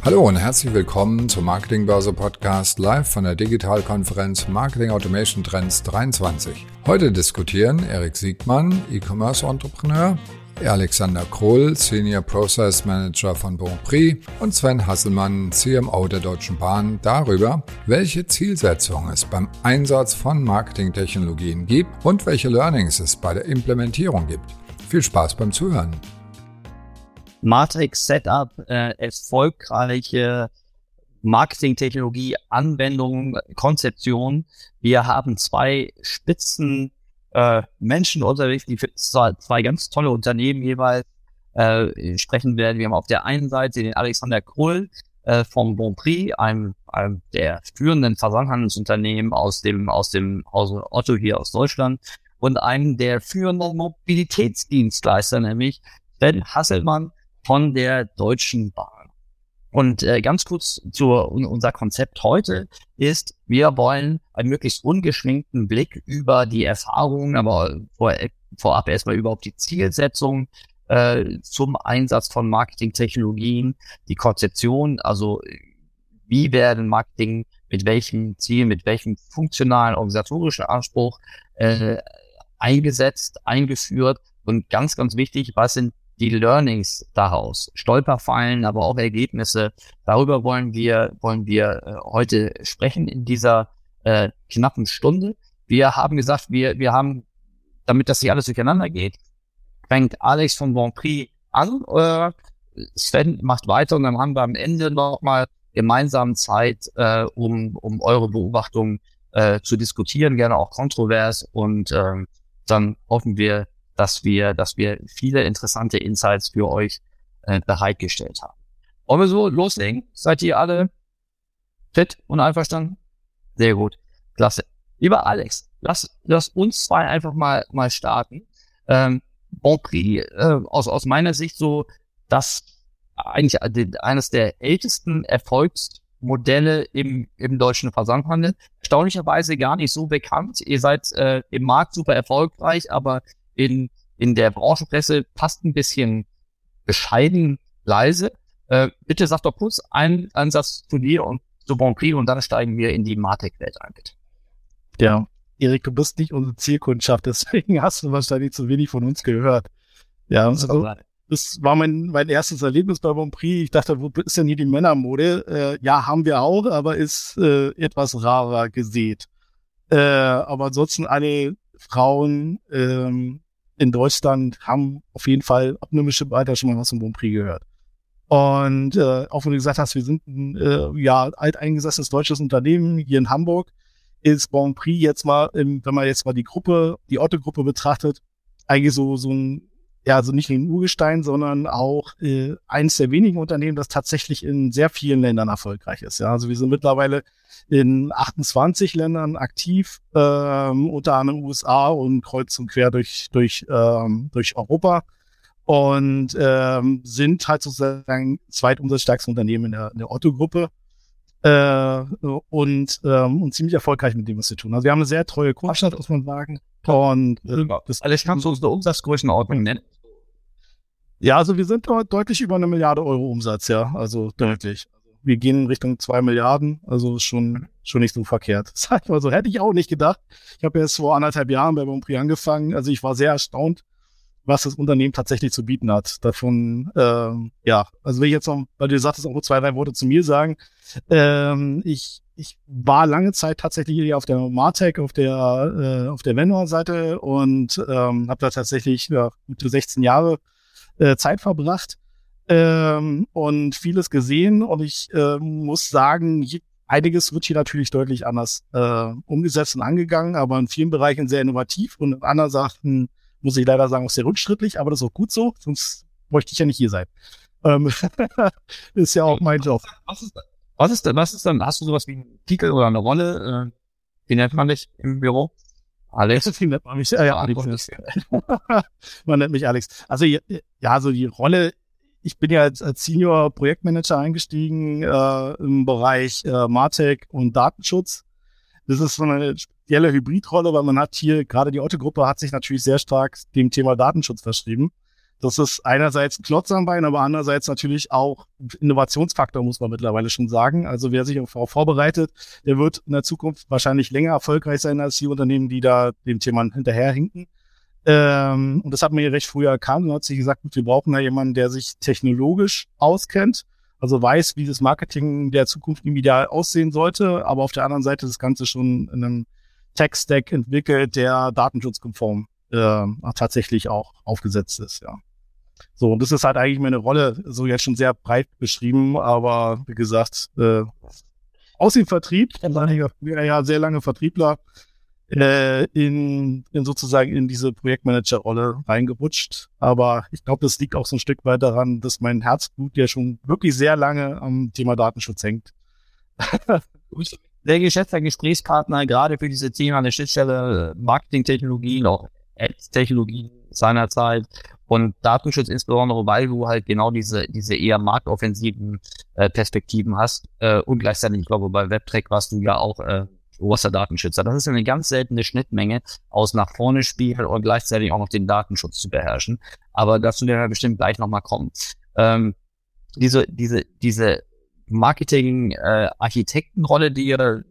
Hallo und herzlich willkommen zum Marketingbörse Podcast live von der Digitalkonferenz Marketing Automation Trends 23. Heute diskutieren Erik Siegmann, E-Commerce Entrepreneur, Alexander Kroll, Senior Process Manager von Bonprix und Sven Hasselmann, CMO der Deutschen Bahn, darüber, welche Zielsetzungen es beim Einsatz von Marketingtechnologien gibt und welche Learnings es bei der Implementierung gibt. Viel Spaß beim Zuhören. Matrix Setup, äh, erfolgreiche Marketingtechnologie, Anwendung, Konzeption. Wir haben zwei Spitzen äh, Menschen unterwegs, die zwei, ganz tolle Unternehmen jeweils äh, sprechen werden. Wir haben auf der einen Seite den Alexander Krull äh, vom Bonprix, einem, einem der führenden Versandhandelsunternehmen aus dem aus dem Hause Otto hier aus Deutschland und einem der führenden Mobilitätsdienstleister, nämlich Ben Hasselmann von der Deutschen Bahn. Und äh, ganz kurz zu unser Konzept heute ist, wir wollen einen möglichst ungeschminkten Blick über die Erfahrungen, aber vor, vorab erstmal überhaupt die Zielsetzung äh, zum Einsatz von Marketingtechnologien, die Konzeption, also wie werden Marketing mit welchem Ziel, mit welchem funktionalen organisatorischen Anspruch äh, eingesetzt, eingeführt und ganz, ganz wichtig, was sind die Learnings daraus, Stolperfallen, aber auch Ergebnisse. Darüber wollen wir, wollen wir äh, heute sprechen in dieser äh, knappen Stunde. Wir haben gesagt, wir, wir haben, damit das nicht alles durcheinander geht, fängt Alex von Bonprix an, äh, Sven macht weiter und dann haben wir am Ende nochmal gemeinsam Zeit, äh, um, um eure Beobachtungen äh, zu diskutieren, gerne auch kontrovers und äh, dann hoffen wir, dass wir, dass wir viele interessante Insights für euch äh, bereitgestellt haben. Wollen wir so loslegen? Seid ihr alle fit und einverstanden? Sehr gut. Klasse. Lieber Alex, lass, lass uns zwei einfach mal, mal starten. Ähm, Bonprix, äh, aus, aus meiner Sicht so, das eigentlich eines der ältesten Erfolgsmodelle im, im deutschen Versandhandel. Erstaunlicherweise gar nicht so bekannt. Ihr seid äh, im Markt super erfolgreich, aber in, in der Branchenpresse fast ein bisschen bescheiden leise. Äh, bitte sag doch kurz einen Ansatz zu dir und zu Bonprix und dann steigen wir in die Martech-Welt ein, bitte. Ja, Erik, du bist nicht unsere Zielkundschaft, deswegen hast du wahrscheinlich zu wenig von uns gehört. Ja, also, das war mein, mein erstes Erlebnis bei Bonprix. Ich dachte, wo ist denn hier die Männermode? Äh, ja, haben wir auch, aber ist äh, etwas rarer gesät. Äh, aber ansonsten alle Frauen ähm, in Deutschland haben auf jeden Fall ab einem bestimmten Alter schon mal was vom Bonprix gehört. Und äh, auch wenn du gesagt hast, wir sind ein äh, ja, alteingesessenes deutsches Unternehmen hier in Hamburg, ist Bonprix jetzt mal, wenn man jetzt mal die Gruppe, die Otto-Gruppe betrachtet, eigentlich so, so ein ja, also nicht ein Urgestein, sondern auch äh, eines der wenigen Unternehmen, das tatsächlich in sehr vielen Ländern erfolgreich ist. Ja, also wir sind mittlerweile in 28 Ländern aktiv, ähm, unter anderem USA und kreuz und quer durch durch ähm, durch Europa und ähm, sind halt sozusagen zweitumsatzstärkste Unternehmen in der, in der Otto-Gruppe äh, und, ähm, und ziemlich erfolgreich mit dem, was wir tun. Also wir haben eine sehr treue Kundschaft, muss man sagen. Und äh, das alles kannst du uns eine Umsatzgrößenordnung nennen? Ja, also wir sind dort deutlich über eine Milliarde Euro Umsatz, ja, also deutlich. Wir gehen in Richtung zwei Milliarden, also schon schon nicht so verkehrt. Sag mal so, hätte ich auch nicht gedacht. Ich habe jetzt vor anderthalb Jahren bei Bonprix angefangen, also ich war sehr erstaunt, was das Unternehmen tatsächlich zu bieten hat. Davon, ähm, ja, also wenn ich jetzt noch, weil du sagtest, auch nur zwei, drei Worte zu mir sagen. Ähm, ich, ich war lange Zeit tatsächlich hier auf der Martech, auf der, äh, auf der Vendor-Seite und ähm, habe da tatsächlich ja, gute 16 Jahre äh, Zeit verbracht ähm, und vieles gesehen. Und ich äh, muss sagen, einiges wird hier natürlich deutlich anders äh, umgesetzt und angegangen, aber in vielen Bereichen sehr innovativ und in anderen Sachen muss ich leider sagen, auch sehr rückschrittlich, aber das ist auch gut so, sonst bräuchte ich ja nicht hier sein. Ähm, ist ja auch mein Job. Was ist, was ist denn, was ist denn, hast du sowas wie einen Titel oder eine Rolle? Äh, wie nennt man dich im Büro? Alex? Wie nennt man mich? Äh, ja, Alex. man nennt mich Alex. Also, ja, so die Rolle, ich bin ja als, als Senior Projektmanager eingestiegen äh, im Bereich äh, Martech und Datenschutz. Das ist so eine spezielle Hybridrolle, weil man hat hier, gerade die Otto-Gruppe hat sich natürlich sehr stark dem Thema Datenschutz verschrieben. das ist einerseits Klotz am Bein, aber andererseits natürlich auch Innovationsfaktor, muss man mittlerweile schon sagen. Also wer sich darauf vorbereitet, der wird in der Zukunft wahrscheinlich länger erfolgreich sein als die Unternehmen, die da dem Thema hinterherhinken. Ähm, und das hat man ja recht früh erkannt und hat sich gesagt, gut, wir brauchen da jemanden, der sich technologisch auskennt, also weiß, wie das Marketing der Zukunft im Ideal aussehen sollte, aber auf der anderen Seite das Ganze schon in einem Tech-Stack entwickelt, der datenschutzkonform äh, tatsächlich auch aufgesetzt ist, ja. So, und das ist halt eigentlich meine Rolle, so jetzt schon sehr breit beschrieben, aber wie gesagt, äh, aus dem Vertrieb, war ja sehr lange Vertriebler, äh, in, in sozusagen in diese Projektmanager-Rolle reingerutscht. Aber ich glaube, das liegt auch so ein Stück weit daran, dass mein Herzblut ja schon wirklich sehr lange am Thema Datenschutz hängt. Sehr geschätzter Gesprächspartner, gerade für diese Thema der Schnittstelle Marketingtechnologien, auch Ads-Technologien seinerzeit und Datenschutz insbesondere, weil du halt genau diese, diese eher marktoffensiven äh, Perspektiven hast äh, und gleichzeitig, ich glaube, bei WebTrack warst du ja auch äh, oberster Datenschützer. Das ist eine ganz seltene Schnittmenge aus nach vorne spielen und gleichzeitig auch noch den Datenschutz zu beherrschen. Aber dazu werden wir bestimmt gleich nochmal kommen. Ähm, diese, diese, diese Marketing-Architektenrolle, äh, die ihr äh,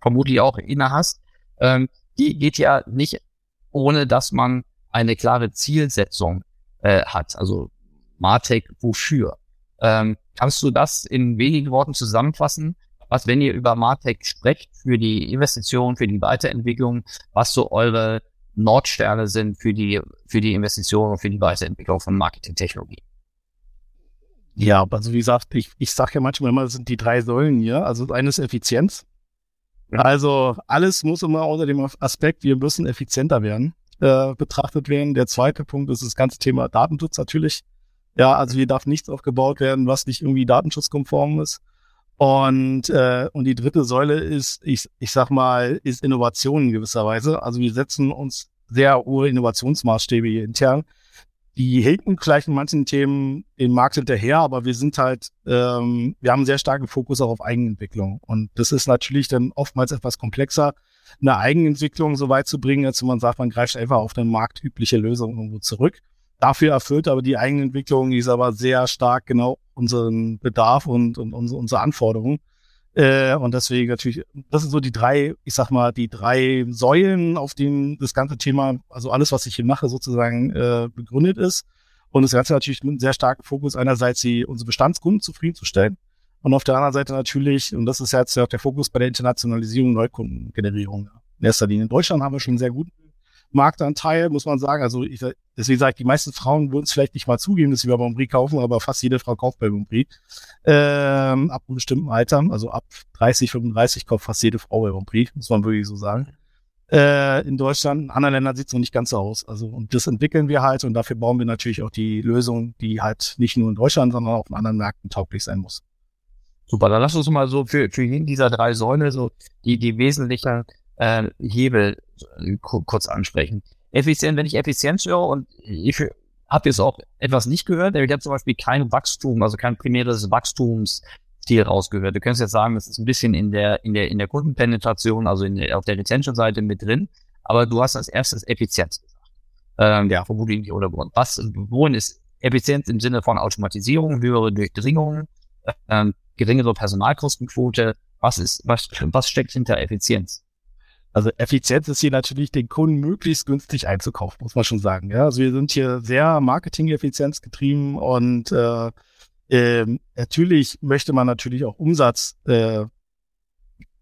vermutlich auch inne hast, ähm, die geht ja nicht ohne, dass man eine klare Zielsetzung äh, hat. Also Martech wofür? Ähm, kannst du das in wenigen Worten zusammenfassen? was, wenn ihr über Martech sprecht, für die Investition, für die Weiterentwicklung, was so eure Nordsterne sind für die, für die Investition und für die Weiterentwicklung von Marketingtechnologie. Ja, also wie gesagt, ich, ich sage ja manchmal immer, das sind die drei Säulen hier. Also das eine ist Effizienz. Also alles muss immer unter dem Aspekt, wir müssen effizienter werden, äh, betrachtet werden. Der zweite Punkt ist das ganze Thema Datenschutz natürlich. Ja, also hier darf nichts aufgebaut werden, was nicht irgendwie datenschutzkonform ist. Und, äh, und die dritte Säule ist, ich, ich sag mal, ist Innovation in gewisser Weise. Also wir setzen uns sehr hohe Innovationsmaßstäbe hier intern. Die hinken vielleicht in manchen Themen den Markt hinterher, aber wir sind halt, ähm, wir haben einen sehr starken Fokus auch auf Eigenentwicklung. Und das ist natürlich dann oftmals etwas komplexer, eine Eigenentwicklung so weit zu bringen, als wenn man sagt, man greift einfach auf eine marktübliche Lösung irgendwo zurück. Dafür erfüllt aber die Eigenentwicklung, die ist aber sehr stark genau unseren Bedarf und, und unsere, unsere Anforderungen. Äh, und deswegen natürlich, das sind so die drei, ich sag mal, die drei Säulen, auf denen das ganze Thema, also alles, was ich hier mache, sozusagen äh, begründet ist. Und das Ganze natürlich mit einem sehr starken Fokus, einerseits die, unsere Bestandskunden zufriedenzustellen. Und auf der anderen Seite natürlich, und das ist jetzt ja auch der Fokus bei der Internationalisierung, Neukundengenerierung. In erster Linie in Deutschland haben wir schon einen sehr guten Marktanteil, muss man sagen. Also ich, deswegen sage ich, die meisten Frauen würden es vielleicht nicht mal zugeben, dass sie bei Bonprix kaufen, aber fast jede Frau kauft bei Bonprix. Ähm, ab einem bestimmten Alter, also ab 30, 35 kauft fast jede Frau bei Bonprix, muss man wirklich so sagen. Äh, in Deutschland, in anderen Ländern sieht es noch nicht ganz so aus. Also und das entwickeln wir halt und dafür bauen wir natürlich auch die Lösung, die halt nicht nur in Deutschland, sondern auch in anderen Märkten tauglich sein muss. Super, dann lass uns mal so für, für jeden dieser drei Säulen so die, die wesentlichen äh, Hebel äh, kurz ansprechen. Effizient, wenn ich Effizienz höre und ich habe jetzt auch etwas nicht gehört, ich habe zum Beispiel kein Wachstum, also kein primäres Wachstumsziel rausgehört. Du könntest jetzt sagen, das ist ein bisschen in der, in der, in der Kundenpenetration, also in der, auf der Retention-Seite mit drin, aber du hast als erstes Effizienz gesagt. Ähm, ja, vermutlich nicht ohne Grund. Was, wohin ist Effizienz im Sinne von Automatisierung, höhere Durchdringung, ähm, geringere Personalkostenquote? Was ist, was, was steckt hinter Effizienz? Also Effizienz ist hier natürlich, den Kunden möglichst günstig einzukaufen, muss man schon sagen. Ja, also wir sind hier sehr Marketing-Effizienz getrieben und äh, äh, natürlich möchte man natürlich auch Umsatz, äh,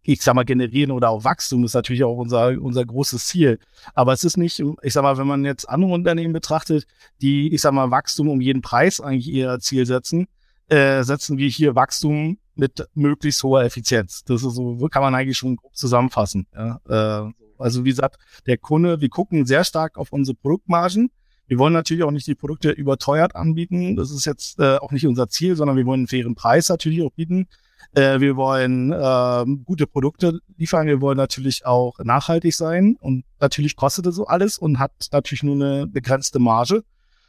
ich sag mal, generieren oder auch Wachstum ist natürlich auch unser, unser großes Ziel. Aber es ist nicht, ich sag mal, wenn man jetzt andere Unternehmen betrachtet, die, ich sag mal, Wachstum um jeden Preis eigentlich ihr Ziel setzen, äh, setzen wir hier Wachstum mit möglichst hoher Effizienz. Das ist so, kann man eigentlich schon zusammenfassen. Ja? Äh, also wie gesagt, der Kunde, wir gucken sehr stark auf unsere Produktmargen. Wir wollen natürlich auch nicht die Produkte überteuert anbieten. Das ist jetzt äh, auch nicht unser Ziel, sondern wir wollen einen fairen Preis natürlich auch bieten. Äh, wir wollen äh, gute Produkte liefern. Wir wollen natürlich auch nachhaltig sein. Und natürlich kostet das so alles und hat natürlich nur eine begrenzte Marge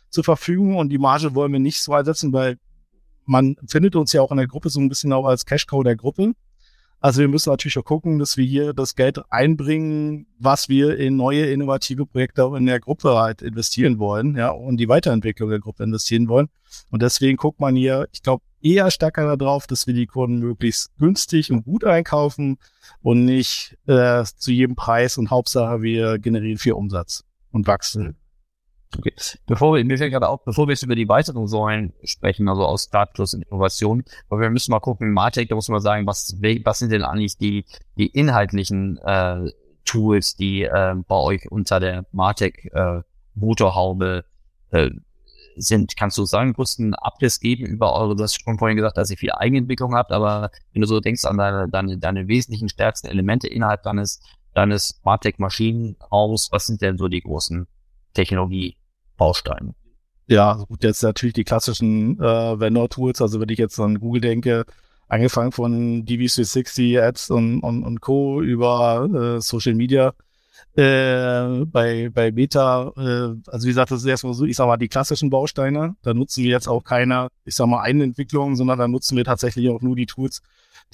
zur Verfügung. Und die Marge wollen wir nicht so einsetzen, weil man findet uns ja auch in der Gruppe so ein bisschen auch als Cash-Cow der Gruppe. Also wir müssen natürlich auch gucken, dass wir hier das Geld einbringen, was wir in neue innovative Projekte in der Gruppe halt investieren wollen, ja, und die Weiterentwicklung der Gruppe investieren wollen. Und deswegen guckt man hier, ich glaube, eher stärker darauf, dass wir die Kunden möglichst günstig und gut einkaufen und nicht äh, zu jedem Preis und Hauptsache wir generieren viel Umsatz und wachsen. Okay. Bevor wir, mir fällt gerade auf, bevor wir jetzt über die weiteren Säulen sprechen, also aus Startplus und Innovation, weil wir müssen mal gucken, Martech, da muss man sagen, was, was sind denn eigentlich die, die inhaltlichen äh, Tools, die äh, bei euch unter der Martech äh, Motorhaube äh, sind. Kannst du sagen, kurz einen Abriss geben über eure, du hast schon vorhin gesagt, dass ihr viel Eigenentwicklung habt, aber wenn du so denkst an deine, deine, deine wesentlichen stärksten Elemente innerhalb deines, deines Martech Maschinenraums, was sind denn so die großen Technologie Bausteinen. Ja, also gut, jetzt natürlich die klassischen äh, Vendor-Tools, also wenn ich jetzt an Google denke, angefangen von DV360 Ads und, und, und Co. über äh, Social Media, äh, bei, bei Beta, äh, also wie gesagt, das ist erstmal so, ich sag mal, die klassischen Bausteine. Da nutzen wir jetzt auch keine, ich sag mal, Einentwicklung, sondern da nutzen wir tatsächlich auch nur die Tools,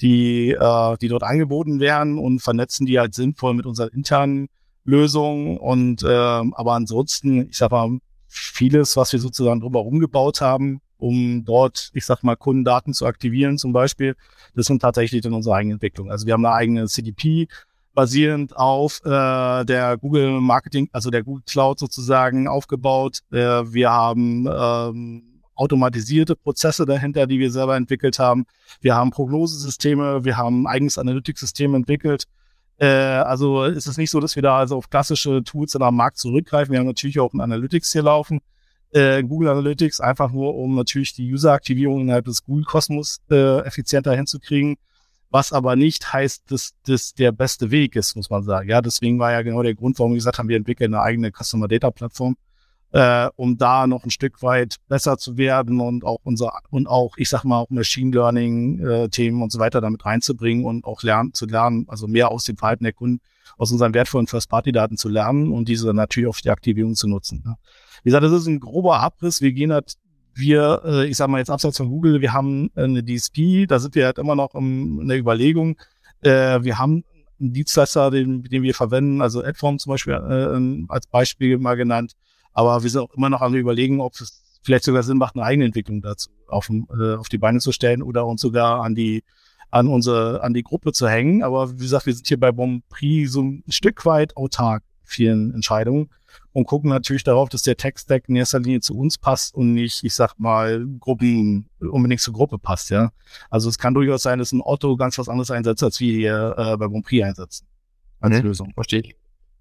die, äh, die dort angeboten werden und vernetzen die halt sinnvoll mit unseren internen Lösungen. Und äh, aber ansonsten, ich sag mal, vieles, was wir sozusagen drumherum gebaut haben, um dort, ich sag mal, Kundendaten zu aktivieren zum Beispiel, das sind tatsächlich dann unsere eigene Entwicklung. Also wir haben eine eigene CDP, basierend auf äh, der Google Marketing, also der Google Cloud sozusagen aufgebaut. Äh, wir haben ähm, automatisierte Prozesse dahinter, die wir selber entwickelt haben. Wir haben Prognosesysteme, wir haben eigenes Analytics-System entwickelt, äh, also ist es nicht so, dass wir da also auf klassische Tools in am Markt zurückgreifen. Wir haben natürlich auch ein Analytics hier laufen. Äh, Google Analytics, einfach nur, um natürlich die User-Aktivierung innerhalb des Google-Kosmos äh, effizienter hinzukriegen. Was aber nicht heißt, dass das der beste Weg ist, muss man sagen. Ja, deswegen war ja genau der Grund, warum wir gesagt haben, wir entwickeln eine eigene Customer Data Plattform, äh, um da noch ein Stück weit besser zu werden und auch unser und auch, ich sag mal, auch Machine Learning äh, Themen und so weiter damit reinzubringen und auch lernen zu lernen, also mehr aus dem Verhalten der Kunden, aus unseren wertvollen First-Party-Daten zu lernen und diese natürlich auf die Aktivierung zu nutzen. Ne? Wie gesagt, das ist ein grober Abriss. Wir gehen halt, wir, äh, ich sag mal jetzt abseits von Google, wir haben eine DSP, da sind wir halt immer noch in der Überlegung. Äh, wir haben einen Dienstleister, den, den wir verwenden, also Adform zum Beispiel äh, als Beispiel mal genannt, aber wir sind auch immer noch am überlegen, ob es vielleicht sogar Sinn macht, eine eigene Entwicklung dazu auf, äh, auf die Beine zu stellen oder uns sogar an die an unsere an die Gruppe zu hängen. Aber wie gesagt, wir sind hier bei Bonprix so ein Stück weit autark vielen Entscheidungen und gucken natürlich darauf, dass der Tech-Stack in erster Linie zu uns passt und nicht, ich sag mal, Gruppen unbedingt zur Gruppe passt, ja. Also es kann durchaus sein, dass ein Otto ganz was anderes einsetzt, als wir hier äh, bei Bonprix einsetzen. Als mhm. Lösung. Verstehe ich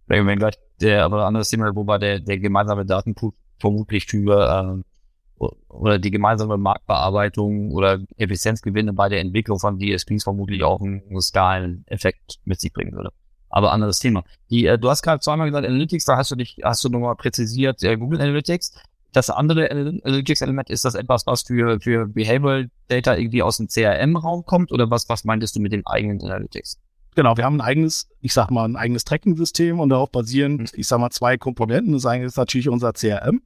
wenn, gleich der, aber anderes Thema, wobei der, der gemeinsame Datenpool vermutlich für, äh, oder die gemeinsame Marktbearbeitung oder Effizienzgewinne bei der Entwicklung von DSPs vermutlich auch einen Skaleneffekt mit sich bringen würde. Aber anderes Thema. Die, äh, du hast gerade zweimal gesagt, Analytics, da hast du dich, hast du nochmal präzisiert, äh, Google Analytics. Das andere Analytics-Element, ist das etwas, was für, für Behavioral Data irgendwie aus dem CRM-Raum kommt oder was, was meintest du mit den eigenen Analytics? Genau, wir haben ein eigenes, ich sag mal, ein eigenes Tracking-System und darauf basierend, mhm. ich sag mal, zwei Komponenten. Das eine ist natürlich unser CRM.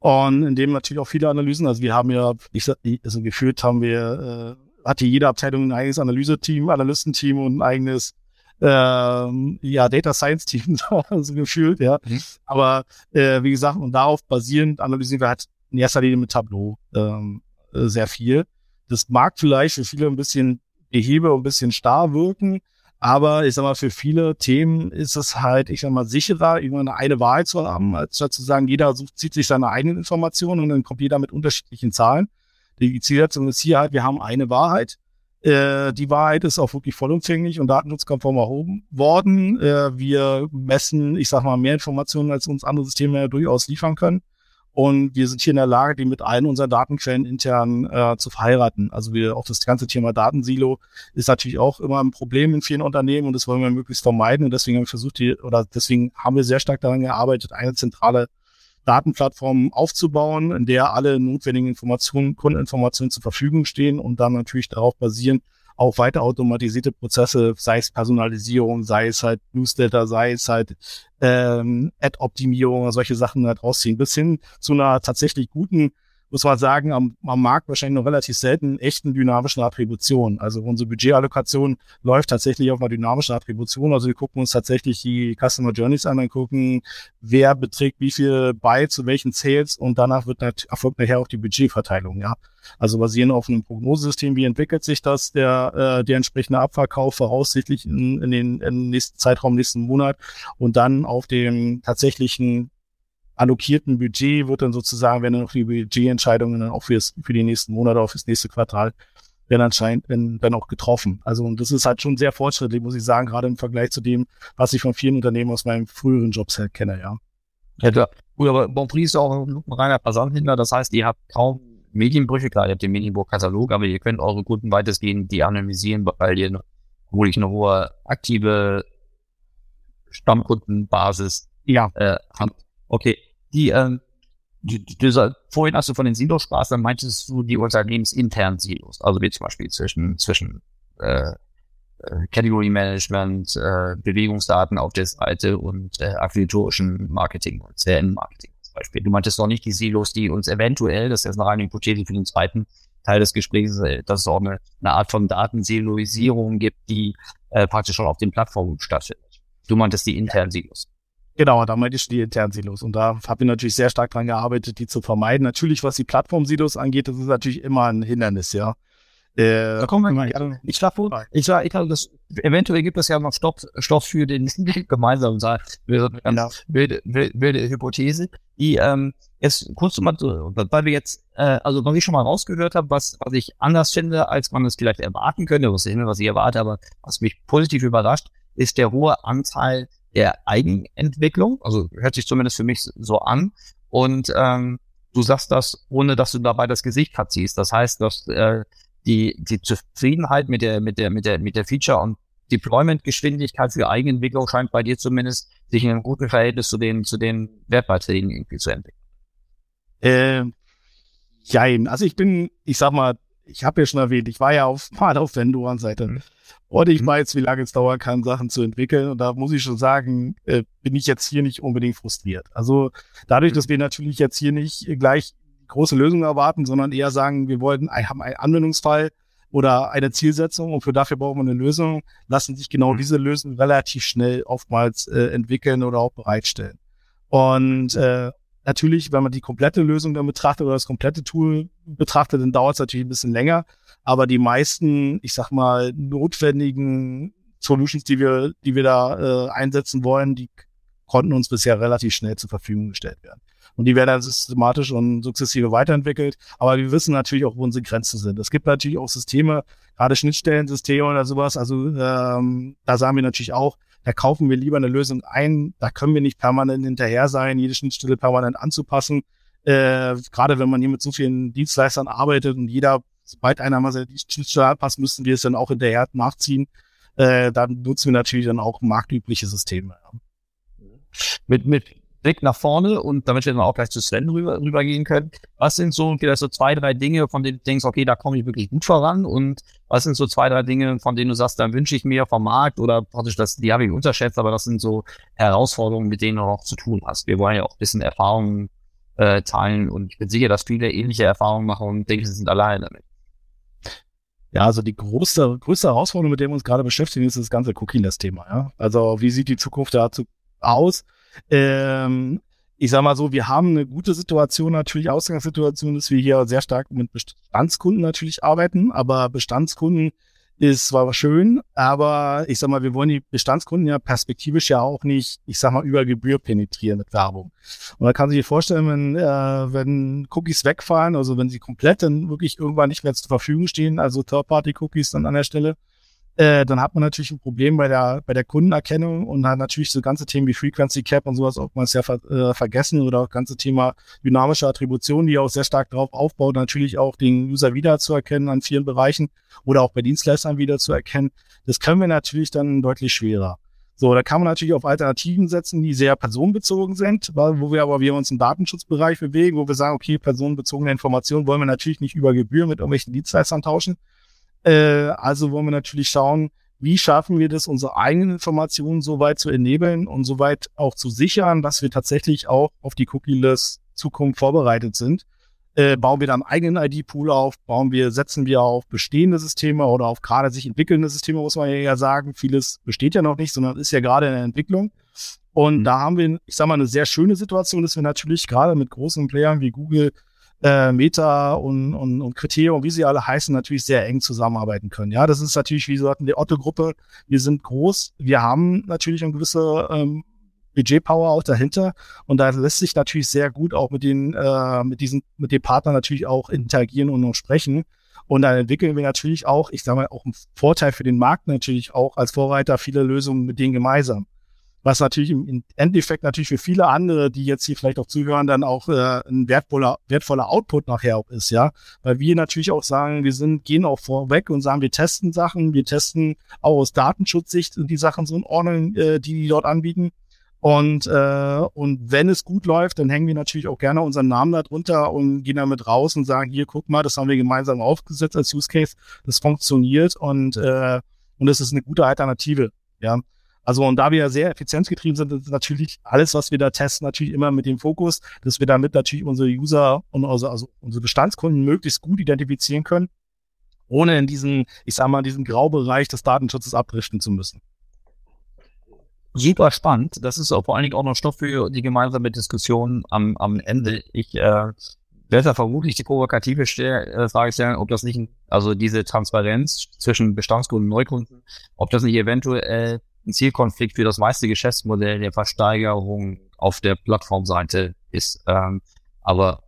Und in dem natürlich auch viele Analysen. Also wir haben ja, ich sag, also geführt haben wir, äh, hatte jede Abteilung ein eigenes Analyse-Team, Analystenteam und ein eigenes ähm, ja, Data Science Team, also gefühlt, ja. Mhm. Aber äh, wie gesagt, und darauf basierend analysieren wir halt in erster Linie mit Tableau ähm, äh, sehr viel. Das mag vielleicht für viele ein bisschen behebe und ein bisschen starr wirken, aber ich sag mal, für viele Themen ist es halt, ich sag mal, sicherer, irgendwann eine Wahrheit zu haben, als statt zu sagen, jeder sucht, zieht sich seine eigenen Informationen und dann kommt jeder mit unterschiedlichen Zahlen. Die Zielsetzung ist hier halt, wir haben eine Wahrheit. Äh, die Wahrheit ist auch wirklich vollumfänglich und datenschutzkonform erhoben worden. Äh, wir messen, ich sag mal, mehr Informationen, als uns andere Systeme ja durchaus liefern können. Und wir sind hier in der Lage, die mit allen unseren Datenquellen intern äh, zu verheiraten. Also wir auch das ganze Thema Datensilo ist natürlich auch immer ein Problem in vielen Unternehmen und das wollen wir möglichst vermeiden. Und deswegen haben wir versucht, die, oder deswegen haben wir sehr stark daran gearbeitet, eine zentrale Datenplattform aufzubauen, in der alle notwendigen Informationen, Kundeninformationen zur Verfügung stehen und dann natürlich darauf basieren, auch weiter automatisierte Prozesse, sei es Personalisierung, sei es halt Newsletter, sei es halt ähm, Ad-Optimierung, solche Sachen halt rausziehen, bis hin zu einer tatsächlich guten muss man sagen, am, am Markt wahrscheinlich noch relativ selten echten dynamischen Attributionen. Also unsere Budgetallokation läuft tatsächlich auf einer dynamischen Attribution. Also wir gucken uns tatsächlich die Customer Journeys an, dann gucken, wer beträgt wie viel bei zu welchen Sales und danach wird erfolgt nachher auch die Budgetverteilung, ja. Also basierend auf einem Prognosesystem, wie entwickelt sich das, der, äh, der entsprechende Abverkauf voraussichtlich in, in den in nächsten Zeitraum, nächsten Monat und dann auf dem tatsächlichen allokierten Budget wird dann sozusagen, wenn dann noch die Budgetentscheidungen dann auch fürs, für die nächsten Monate, auch fürs nächste Quartal, werden anscheinend wenn, wenn auch getroffen. Also und das ist halt schon sehr fortschrittlich, muss ich sagen, gerade im Vergleich zu dem, was ich von vielen Unternehmen aus meinem früheren Jobs halt kenne, ja. Ja, klar. Gut, aber Bonprix ist auch ein reiner Versandhändler, das heißt, ihr habt kaum Medienbrüche, klar, ihr habt den Medienbuch-Katalog, aber ihr könnt eure Kunden weitestgehend die anonymisieren, weil ihr wirklich eine hohe aktive Stammkundenbasis ja. äh, habt. Okay, die, ähm, die, die, die, vorhin hast du von den Silos sprachst, dann meintest du die unternehmensinternen Silos, also wie zum Beispiel zwischen, zwischen äh, äh, Category Management, äh, Bewegungsdaten auf der Seite und äh, affiliatorischen Marketing und CRM-Marketing zum Beispiel. Du meintest doch nicht die Silos, die uns eventuell, das ist jetzt eine reine Hypothese für den zweiten Teil des Gesprächs, äh, dass es auch eine, eine Art von Datensiloisierung gibt, die äh, praktisch schon auf den Plattformen stattfindet. Du meintest die internen Silos. Genau, da meinte ich die internen Silos. Und da habe ich natürlich sehr stark dran gearbeitet, die zu vermeiden. Natürlich, was die Plattform-Silos angeht, das ist natürlich immer ein Hindernis, ja. Äh, da kommen wir mal. Ich schlage vor, ich sage, ich glaube, das, eventuell gibt es ja noch Stoff, Stoff für den gemeinsamen Saal. Wilde, genau. wilde, wilde Hypothese. Die, ähm, jetzt kurz mal, weil wir jetzt, äh, also was ich schon mal rausgehört habe, was, was ich anders finde, als man es vielleicht erwarten könnte, was ich, was ich erwarte, aber was mich positiv überrascht, ist der hohe Anteil der Eigenentwicklung. Also hört sich zumindest für mich so an. Und ähm, du sagst das, ohne dass du dabei das Gesicht verziehst. Das heißt, dass äh, die, die Zufriedenheit mit der, mit der, mit der, mit der Feature und Deployment-Geschwindigkeit für Eigenentwicklung scheint bei dir zumindest sich in einem guten Verhältnis zu den, zu den Wertbeiträgen irgendwie zu entwickeln. Äh, jein. Also ich bin, ich sag mal, ich habe ja schon erwähnt, ich war ja auf, mal auf Vendoren-Seite. Mhm. Und ich mhm. weiß, wie lange es dauern kann, Sachen zu entwickeln. Und da muss ich schon sagen, äh, bin ich jetzt hier nicht unbedingt frustriert. Also dadurch, dass wir natürlich jetzt hier nicht gleich große Lösungen erwarten, sondern eher sagen, wir wollen, haben einen Anwendungsfall oder eine Zielsetzung und für dafür brauchen wir eine Lösung, lassen sich genau mhm. diese Lösungen relativ schnell oftmals äh, entwickeln oder auch bereitstellen. Und äh, Natürlich, wenn man die komplette Lösung dann betrachtet oder das komplette Tool betrachtet, dann dauert es natürlich ein bisschen länger. Aber die meisten, ich sag mal, notwendigen Solutions, die wir, die wir da äh, einsetzen wollen, die konnten uns bisher relativ schnell zur Verfügung gestellt werden. Und die werden dann systematisch und sukzessive weiterentwickelt. Aber wir wissen natürlich auch, wo unsere Grenzen sind. Es gibt natürlich auch Systeme, gerade Schnittstellensysteme oder sowas. Also ähm, da sagen wir natürlich auch, da kaufen wir lieber eine Lösung ein. Da können wir nicht permanent hinterher sein, jede Schnittstelle permanent anzupassen. Äh, gerade wenn man hier mit so vielen Dienstleistern arbeitet und jeder, sobald einer mal seine Schnittstelle anpasst, müssen wir es dann auch hinterher nachziehen. Äh, dann nutzen wir natürlich dann auch marktübliche Systeme. Ja. Mit, mit Blick nach vorne und damit wir dann auch gleich zu Sven rüber, rübergehen können. Was sind so vielleicht so zwei, drei Dinge, von denen du denkst, okay, da komme ich wirklich gut voran und was sind so zwei, drei Dinge, von denen du sagst, da wünsche ich mir vom Markt oder praktisch das, die habe ich unterschätzt, aber das sind so Herausforderungen, mit denen du noch zu tun hast. Wir wollen ja auch ein bisschen Erfahrungen äh, teilen und ich bin sicher, dass viele ähnliche Erfahrungen machen und denke, sie sind alleine damit. Ja, also die große, größte Herausforderung, mit der wir uns gerade beschäftigen, ist das ganze Cookie-Less-Thema. Ja? Also wie sieht die Zukunft dazu aus? Ähm, ich sag mal so, wir haben eine gute Situation natürlich, Ausgangssituation, dass wir hier sehr stark mit Bestandskunden natürlich arbeiten, aber Bestandskunden ist zwar schön, aber ich sag mal, wir wollen die Bestandskunden ja perspektivisch ja auch nicht, ich sag mal, über Gebühr penetrieren mit Werbung. Und da kann sich vorstellen, wenn, äh, wenn Cookies wegfallen, also wenn sie komplett dann wirklich irgendwann nicht mehr zur Verfügung stehen, also Third-Party-Cookies dann an der Stelle, äh, dann hat man natürlich ein Problem bei der, bei der Kundenerkennung und hat natürlich so ganze Themen wie Frequency Cap und sowas oftmals ja ver, äh, vergessen oder auch ganze Thema dynamische Attribution, die auch sehr stark darauf aufbaut, natürlich auch den User wiederzuerkennen an vielen Bereichen oder auch bei Dienstleistern wiederzuerkennen. Das können wir natürlich dann deutlich schwerer. So, da kann man natürlich auf Alternativen setzen, die sehr personenbezogen sind, wo wir aber wir uns im Datenschutzbereich bewegen, wo wir sagen, okay, personenbezogene Informationen wollen wir natürlich nicht über Gebühr mit irgendwelchen Dienstleistern tauschen, äh, also wollen wir natürlich schauen, wie schaffen wir das, unsere eigenen Informationen so weit zu enablen und so weit auch zu sichern, dass wir tatsächlich auch auf die Cookie-less Zukunft vorbereitet sind. äh, bauen wir dann einen eigenen ID-Pool auf, bauen wir, setzen wir auf bestehende Systeme oder auf gerade sich entwickelnde Systeme, muss man ja sagen. Vieles besteht ja noch nicht, sondern ist ja gerade in der Entwicklung. Und mhm. da haben wir, ich sag mal, eine sehr schöne Situation, dass wir natürlich gerade mit großen Playern wie Google, äh, Meta und, und, und Kriterium, wie sie alle heißen, natürlich sehr eng zusammenarbeiten können. Ja, das ist natürlich, wie gesagt, die Otto-Gruppe. Wir sind groß. Wir haben natürlich eine gewisse ähm, Budget-Power auch dahinter. Und da lässt sich natürlich sehr gut auch mit den, äh, mit diesen, mit den Partnern natürlich auch interagieren und noch sprechen. Und dann entwickeln wir natürlich auch, ich sage mal, auch einen Vorteil für den Markt natürlich auch als Vorreiter viele Lösungen mit denen gemeinsam. Was natürlich im Endeffekt natürlich für viele andere, die jetzt hier vielleicht auch zuhören, dann auch äh, ein wertvoller, wertvoller Output nachher auch ist, ja. Weil wir natürlich auch sagen, wir sind, gehen auch vorweg und sagen, wir testen Sachen, wir testen auch aus Datenschutzsicht die Sachen so in Ordnung, äh, die die dort anbieten. Und, äh, und wenn es gut läuft, dann hängen wir natürlich auch gerne unseren Namen da drunter und gehen damit raus und sagen, hier, guck mal, das haben wir gemeinsam aufgesetzt als Use Case, das funktioniert und, äh, und es ist eine gute Alternative. Ja. Also und da wir sehr effizienzgetrieben sind, ist natürlich alles, was wir da testen, natürlich immer mit dem Fokus, dass wir damit natürlich unsere User und also, also unsere Bestandskunden möglichst gut identifizieren können, ohne in diesen, ich sag mal, diesen Graubereich des Datenschutzes abdriften zu müssen super spannend. Das ist vor allen Dingen auch noch Stoff für die gemeinsame Diskussion am, am Ende. Ich äh, werde da vermutlich die provokative äh, Frage stellen, ob das nicht, also diese Transparenz zwischen Bestandskunden und Neukunden, ob das nicht eventuell ein Zielkonflikt für das meiste Geschäftsmodell der Versteigerung auf der Plattformseite ist. Ähm, aber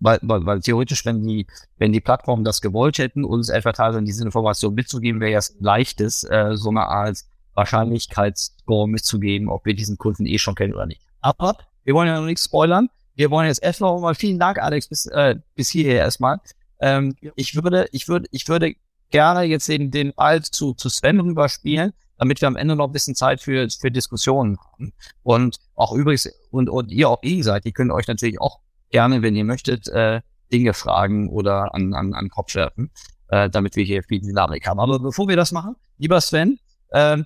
weil, weil, weil theoretisch, wenn die, wenn die Plattformen das gewollt hätten, uns Advertisern diese Information mitzugeben, wäre ja leichtes, äh, so eine Art Wahrscheinlichkeitsscore mitzugeben, ob wir diesen Kunden eh schon kennen oder nicht. Aber wir wollen ja noch nichts spoilern. Wir wollen jetzt erstmal mal vielen Dank, Alex, bis, äh, bis hierher erstmal. Ähm. Ich würde, ich würde, ich würde gerne jetzt den, den Ball zu, zu Sven rüberspielen, damit wir am Ende noch ein bisschen Zeit für, für Diskussionen haben. Und auch übrigens, und, und ihr auch gegenseitig könnt euch natürlich auch gerne, wenn ihr möchtet, äh, Dinge fragen oder an, an, an Kopf werfen, äh, damit wir hier viel Dynamik haben. Aber bevor wir das machen, lieber Sven, äh,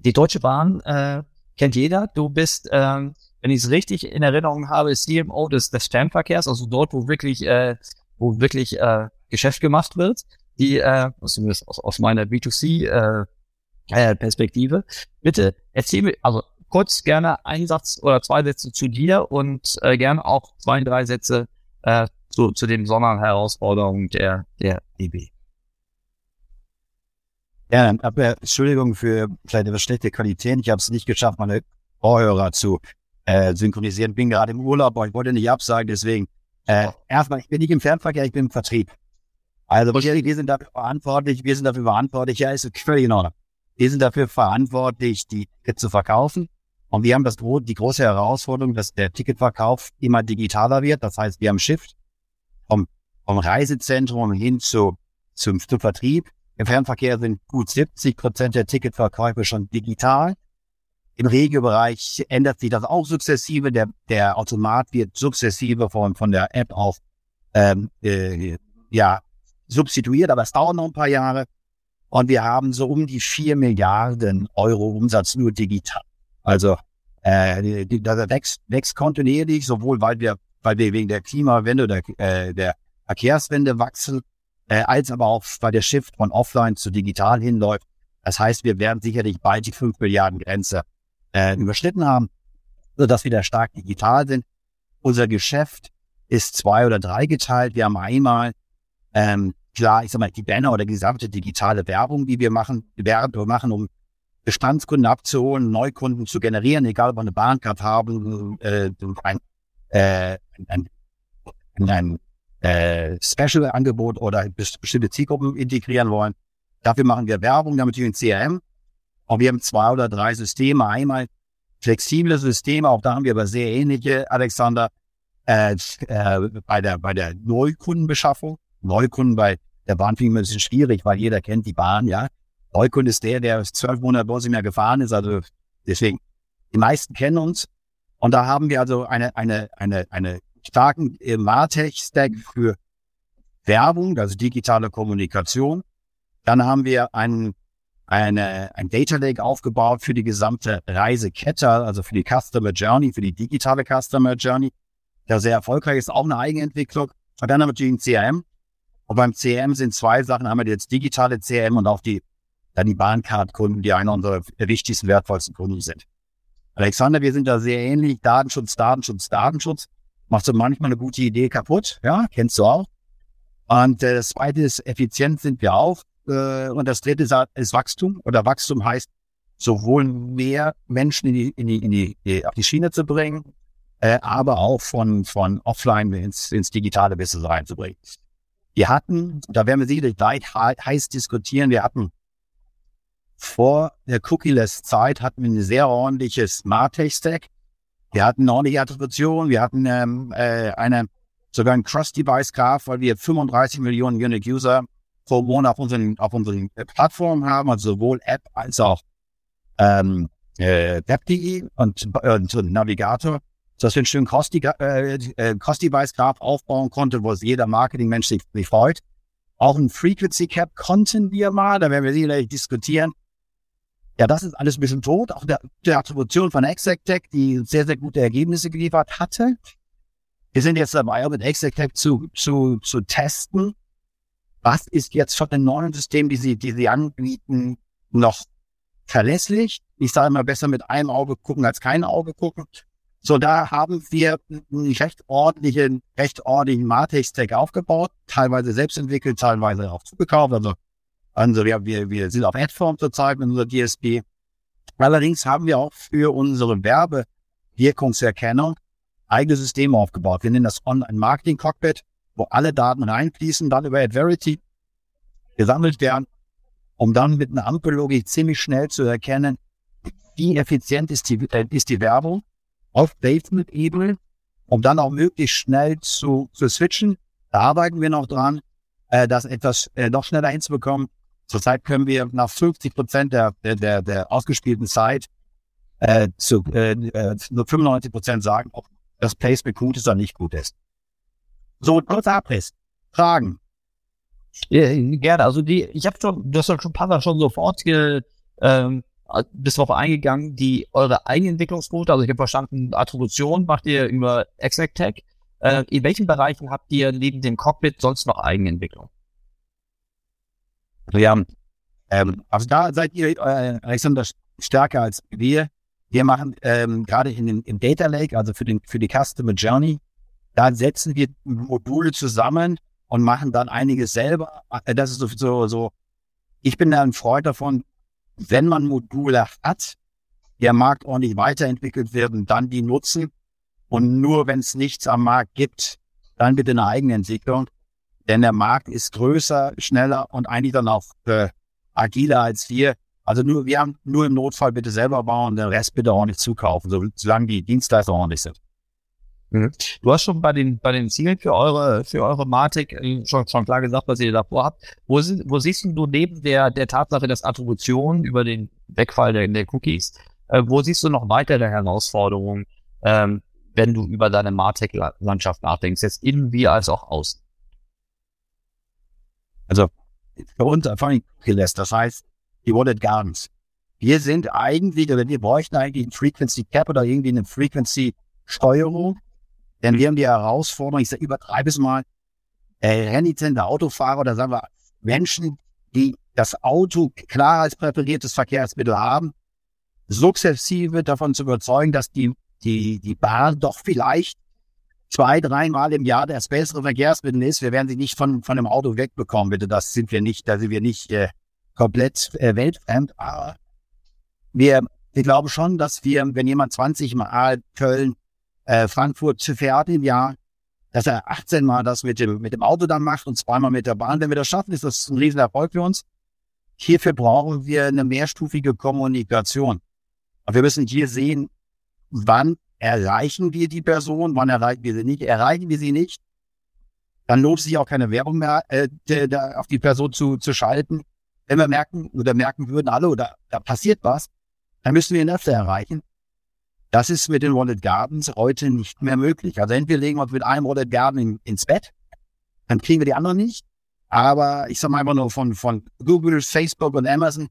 die Deutsche Bahn äh, kennt jeder. Du bist, ähm, wenn ich es richtig in Erinnerung habe, CMO des, des Fernverkehrs, also dort, wo wirklich, äh, wo wirklich äh, Geschäft gemacht wird. Die äh, aus, aus meiner B2C äh, äh, Perspektive. Bitte erzähl mir, also kurz gerne einen Satz oder zwei Sätze zu dir und äh, gerne auch zwei, drei Sätze äh, zu, zu den Sonderherausforderungen der, der DB. Ja, aber Entschuldigung für vielleicht etwas schlechte Qualität. Ich habe es nicht geschafft, meine Ohrhörer zu äh, synchronisieren. Bin gerade im Urlaub, aber ich wollte nicht absagen, deswegen. Äh, erstmal, ich bin nicht im Fernverkehr, ich bin im Vertrieb. Also wir, wir sind dafür verantwortlich, wir sind dafür verantwortlich, ja, ist völlig in Ordnung. Wir sind dafür verantwortlich, die Tickets zu verkaufen. Und wir haben das, die große Herausforderung, dass der Ticketverkauf immer digitaler wird. Das heißt, wir haben Shift vom, vom Reisezentrum hin zu, zum, zum Vertrieb. Im Fernverkehr sind gut 70 Prozent der Ticketverkäufe schon digital. Im Regelbereich ändert sich das auch sukzessive. Der, der Automat wird sukzessive von, von der App auf ähm, äh, ja, substituiert, aber es dauert noch ein paar Jahre. Und wir haben so um die vier Milliarden Euro Umsatz nur digital. Also äh, das wächst, wächst kontinuierlich, sowohl weil wir, weil wir wegen der Klimawende oder äh, der Verkehrswende wachsen, äh, als aber auch weil der Shift von offline zu digital hinläuft. Das heißt, wir werden sicherlich bald die 5 Milliarden Grenze äh, überschritten haben, sodass wir da stark digital sind. Unser Geschäft ist zwei oder drei geteilt. Wir haben einmal, ähm, klar, ich sag mal, die Banner oder die gesamte digitale Werbung, die wir machen, wir machen, um Bestandskunden abzuholen, Neukunden zu generieren, egal ob wir eine Bahncard haben, äh, ein, äh, ein, ein, ein äh, Special-Angebot oder bestimmte Zielgruppen integrieren wollen. Dafür machen wir Werbung, damit wir ein CRM. Und wir haben zwei oder drei Systeme. Einmal flexible Systeme, auch da haben wir aber sehr ähnliche, Alexander, äh, äh, bei der, bei der Neukundenbeschaffung. Neukunden bei der Bahn ich ein bisschen schwierig, weil jeder kennt die Bahn, ja. Neukunde ist der, der zwölf Monate bei uns nicht mehr gefahren ist. Also deswegen, die meisten kennen uns. Und da haben wir also eine, eine, eine, eine starken Martech-Stack für Werbung, also digitale Kommunikation. Dann haben wir einen, eine, ein Data Lake aufgebaut für die gesamte Reisekette, also für die Customer Journey, für die digitale Customer Journey, der sehr erfolgreich ist, auch eine Eigenentwicklung. Und dann haben wir natürlich ein CRM. Und beim CRM sind zwei Sachen. Einmal das digitale CRM und auch die, dann die Bahncard-Kunden, die einer unserer wichtigsten, wertvollsten Kunden sind. Alexander, wir sind da sehr ähnlich. Datenschutz, Datenschutz, Datenschutz. Macht so manchmal eine gute Idee kaputt. Ja, kennst du auch. Und äh, das zweite ist, effizient sind wir auch. Äh, und das dritte ist, Wachstum. Oder Wachstum heißt, sowohl mehr Menschen in die, in die, in die, die auf die Schiene zu bringen, äh, aber auch von, von offline ins, ins digitale Business reinzubringen. Wir hatten, da werden wir sicherlich gleich heiß diskutieren, wir hatten vor der Cookie-less-Zeit hatten wir ein sehr ordentliches Martech-Stack. Wir hatten eine ordentliche Attribution, wir hatten ähm, äh, eine, sogar ein Cross-Device Graph, weil wir 35 Millionen Unique User pro Monat auf unseren, auf unseren Plattformen haben, also sowohl App als auch ähm, äh, Web.de und, äh, und Navigator dass wir einen schönen Cost-Device-Graph äh, äh aufbauen konnten, wo jeder Marketing-Mensch sich, sich freut. Auch ein Frequency Cap konnten wir mal, da werden wir sicherlich diskutieren. Ja, das ist alles ein bisschen tot. Auch der, der Attribution von Exactech, die sehr, sehr gute Ergebnisse geliefert hatte. Wir sind jetzt dabei, auch mit Exactech zu, zu, zu testen. Was ist jetzt von den neuen Systemen, die sie, die sie anbieten, noch verlässlich? Ich sage immer besser mit einem Auge gucken als kein Auge gucken. So, da haben wir einen recht ordentlichen, recht ordentlichen Martech-Stack aufgebaut, teilweise selbst entwickelt, teilweise auch zugekauft. Also, also wir, wir, wir sind auf Adform zurzeit mit unserer DSP. Allerdings haben wir auch für unsere Werbewirkungserkennung eigene Systeme aufgebaut. Wir nennen das Online-Marketing-Cockpit, wo alle Daten reinfließen, dann über AdVerity gesammelt werden, um dann mit einer Ampellogik ziemlich schnell zu erkennen, wie effizient ist die, äh, ist die Werbung auf Basement-Ebene, um dann auch möglichst schnell zu, zu switchen. Da arbeiten wir noch dran, äh, das etwas äh, noch schneller hinzubekommen. Zurzeit können wir nach 50 Prozent der, der, der, ausgespielten Zeit äh, zu äh, äh nur 95 Prozent sagen, ob das Placement gut ist oder nicht gut ist. So, kurzer Abriss. Fragen? Ja, gerne. Also die, ich habe schon, du hast schon ein paar Mal schon sofort ge, ähm, äh, bist darauf eingegangen, die eure Eigenentwicklungsquote, also ich habe verstanden, Attribution macht ihr über Exactech. Äh, in welchen Bereichen habt ihr neben dem Cockpit sonst noch Eigenentwicklung? Ja, ähm, also da seid ihr, äh, Alexander, stärker als wir. Wir machen ähm, gerade in den, im Data Lake, also für, den, für die Customer Journey, da setzen wir Module zusammen und machen dann einiges selber. Äh, das ist so, so, so ich bin da ein Freund davon, wenn man Module hat, der Markt ordentlich weiterentwickelt werden, dann die nutzen. Und nur wenn es nichts am Markt gibt, dann bitte eine eigene Entwicklung. Denn der Markt ist größer, schneller und eigentlich dann auch äh, agiler als wir. Also nur, wir haben nur im Notfall bitte selber bauen, den Rest bitte ordentlich zukaufen, so, solange die Dienstleister ordentlich sind. Mhm. Du hast schon bei den, bei den Zielen für eure, für eure Matic äh, schon, schon klar gesagt, was ihr davor habt. Wo, sind, wo siehst du neben der, der Tatsache, dass Attribution über den Wegfall der, der Cookies, äh, wo siehst du noch weitere Herausforderungen, ähm, wenn du über deine Martech-Landschaft nachdenkst, jetzt innen wie als auch außen? Also, für uns vor allem gelässt, das heißt, die Wallet Gardens. Wir sind eigentlich, oder wir bräuchten eigentlich ein Frequency Cap oder irgendwie eine Frequency Steuerung, denn wir haben die Herausforderung, ich übertreibe es mal, äh, renitente Autofahrer oder sagen wir Menschen, die das Auto klar als präferiertes Verkehrsmittel haben, sukzessive davon zu überzeugen, dass die, die, die Bahn doch vielleicht zwei, dreimal im Jahr das bessere Verkehrsmittel ist. Wir werden sie nicht von, von dem Auto wegbekommen, bitte. Das sind wir nicht, da sind wir nicht äh, komplett äh, weltfremd. Aber wir, wir glauben schon, dass wir, wenn jemand 20 Mal Köln äh, Frankfurt fährt im Jahr, dass er 18 Mal das mit dem, mit dem Auto dann macht und zweimal mit der Bahn. Wenn wir das schaffen, ist das ein Riesenerfolg für uns. Hierfür brauchen wir eine mehrstufige Kommunikation. Und wir müssen hier sehen, wann erreichen wir die Person, wann erreichen wir sie nicht. Erreichen wir sie nicht, dann lohnt sich auch keine Werbung mehr äh, de, auf die Person zu, zu schalten. Wenn wir merken oder merken würden alle oder da passiert was, dann müssen wir ihn öfter erreichen. Das ist mit den Wallet Gardens heute nicht mehr möglich. Also entweder legen wir uns mit einem Wallet Garden in, ins Bett, dann kriegen wir die anderen nicht. Aber ich sage mal einfach nur von, von Google, Facebook und Amazon,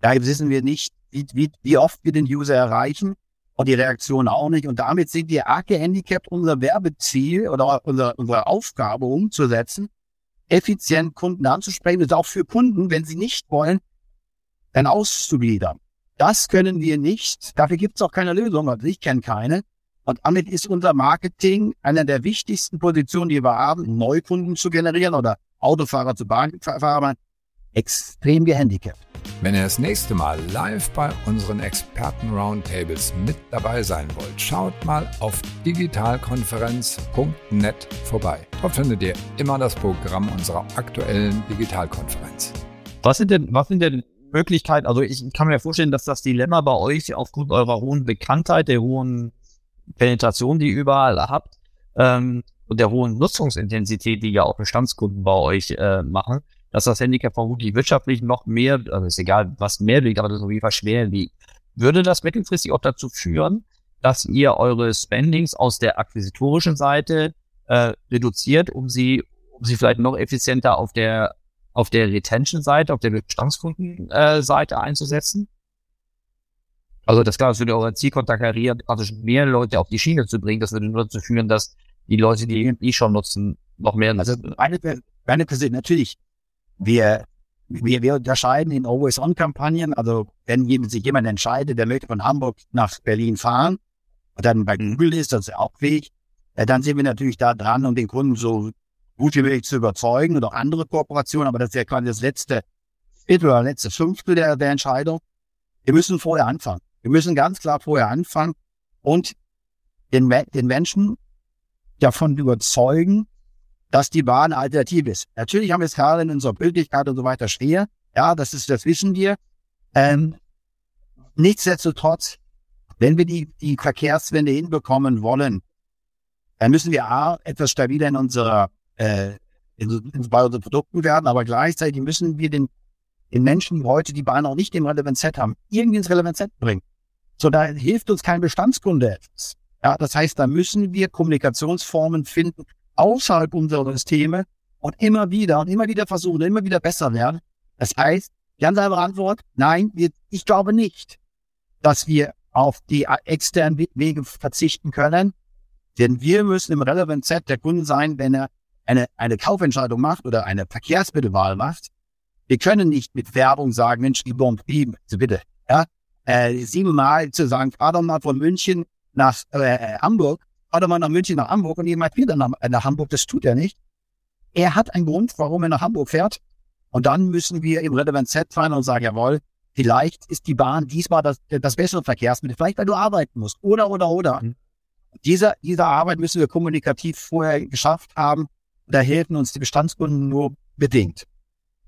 da wissen wir nicht, wie, wie, wie oft wir den User erreichen. und die Reaktion auch nicht. Und damit sind wir arg gehandicapt, unser Werbeziel oder unser, unsere Aufgabe umzusetzen, effizient Kunden anzusprechen und auch für Kunden, wenn sie nicht wollen, dann auszugliedern. Das können wir nicht. Dafür gibt es auch keine Lösung. Also ich kenne keine. Und damit ist unser Marketing einer der wichtigsten Positionen, die wir haben, Neukunden zu generieren oder Autofahrer zu Bahnfahrern, extrem gehandicapt. Wenn ihr das nächste Mal live bei unseren Experten-Roundtables mit dabei sein wollt, schaut mal auf digitalkonferenz.net vorbei. Dort findet ihr immer das Programm unserer aktuellen Digitalkonferenz. Was sind denn, was sind denn Möglichkeiten? Also ich kann mir vorstellen, dass das Dilemma bei euch aufgrund eurer hohen Bekanntheit, der hohen Penetration, die ihr überall habt, ähm, und der hohen Nutzungsintensität, die ja auch Bestandskunden bei euch äh, machen, dass das Handicap vermutlich wirtschaftlich noch mehr, also ist egal, was mehr liegt, aber das auf jeden Fall schwer liegt. Würde das mittelfristig auch dazu führen, dass ihr eure Spendings aus der akquisitorischen Seite äh, reduziert, um sie, um sie vielleicht noch effizienter auf der auf der Retention-Seite, auf der Bestandskundenseite einzusetzen? Also das das würde euer Ziel konterkarieren, also mehr Leute auf die Schiene zu bringen. Das würde nur dazu führen, dass die Leute, die eh schon nutzen, noch mehr nutzen. Also meine, meine Person, natürlich, wir, wir, wir unterscheiden in Always-On-Kampagnen. Also wenn sich jemand entscheidet, der möchte von Hamburg nach Berlin fahren und dann bei Google ist, das ist auch Weg, äh, dann sind wir natürlich da dran, um den Kunden so gut wie möglich zu überzeugen und auch andere Kooperationen. Aber das ist ja quasi das letzte Viertel oder letzte Fünftel der, der Entscheidung. Wir müssen vorher anfangen. Wir müssen ganz klar vorher anfangen und den, den Menschen davon überzeugen, dass die Bahn alternativ ist. Natürlich haben wir es gerade in unserer Bildlichkeit und so weiter schwer. Ja, das ist, das wissen wir. Ähm, nichtsdestotrotz, wenn wir die, die Verkehrswende hinbekommen wollen, dann müssen wir A, etwas stabiler in unserer, äh, in, in, bei unseren Produkten werden, aber gleichzeitig müssen wir den, den Menschen, die heute die Bahn noch nicht im Relevant Set haben, irgendwie ins Relevant Set bringen. So, da hilft uns kein Bestandskunde etwas. Ja, das heißt, da müssen wir Kommunikationsformen finden, außerhalb unserer Systeme und immer wieder und immer wieder versuchen, immer wieder besser werden. Das heißt, ganz einfache Antwort, nein, wir, ich glaube nicht, dass wir auf die externen Wege verzichten können, denn wir müssen im Relevant Set der Kunde sein, wenn er eine, eine Kaufentscheidung macht oder eine Verkehrsmittelwahl macht. Wir können nicht mit Werbung sagen, Mensch, die Bon Prix, bitte, ja, äh, siebenmal zu sagen, fahr doch mal von München nach äh, Hamburg fahrt er mal nach München, nach Hamburg und jemand wieder nach, nach Hamburg. Das tut er nicht. Er hat einen Grund, warum er nach Hamburg fährt. Und dann müssen wir im Relevant Set fahren und sagen, jawohl, vielleicht ist die Bahn diesmal das, das bessere Verkehrsmittel, vielleicht weil du arbeiten musst. Oder, oder, oder. Mhm. Diese, diese Arbeit müssen wir kommunikativ vorher geschafft haben. Da helfen uns die Bestandskunden nur bedingt.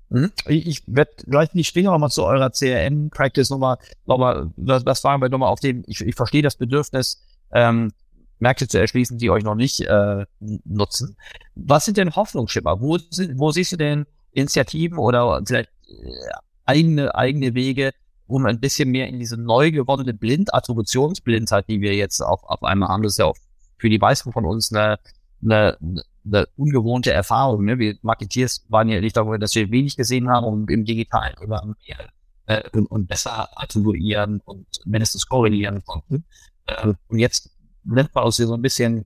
Mhm. Ich, werde gleich die Stinger nochmal zu eurer CRM-Practice nochmal, nochmal, das, das fragen wir nochmal auf dem, ich, ich verstehe das Bedürfnis, ähm, Märkte zu erschließen, die euch noch nicht äh, nutzen. Was sind denn Hoffnungsschimmer? Wo, sind, wo siehst du denn Initiativen oder vielleicht äh, eigene, eigene Wege, um ein bisschen mehr in diese neu gewordene Blind, Attributionsblindheit, die wir jetzt auf, auf einmal haben, das ist ja auch für die meisten von uns eine, eine, eine ungewohnte Erfahrung. Ne? Wir Marketeers waren ja nicht darüber, dass wir wenig gesehen haben und im Digitalen immer mehr äh, und, und besser attribuieren und mindestens korrelieren konnten. Äh, und jetzt nimmt man aus so ein bisschen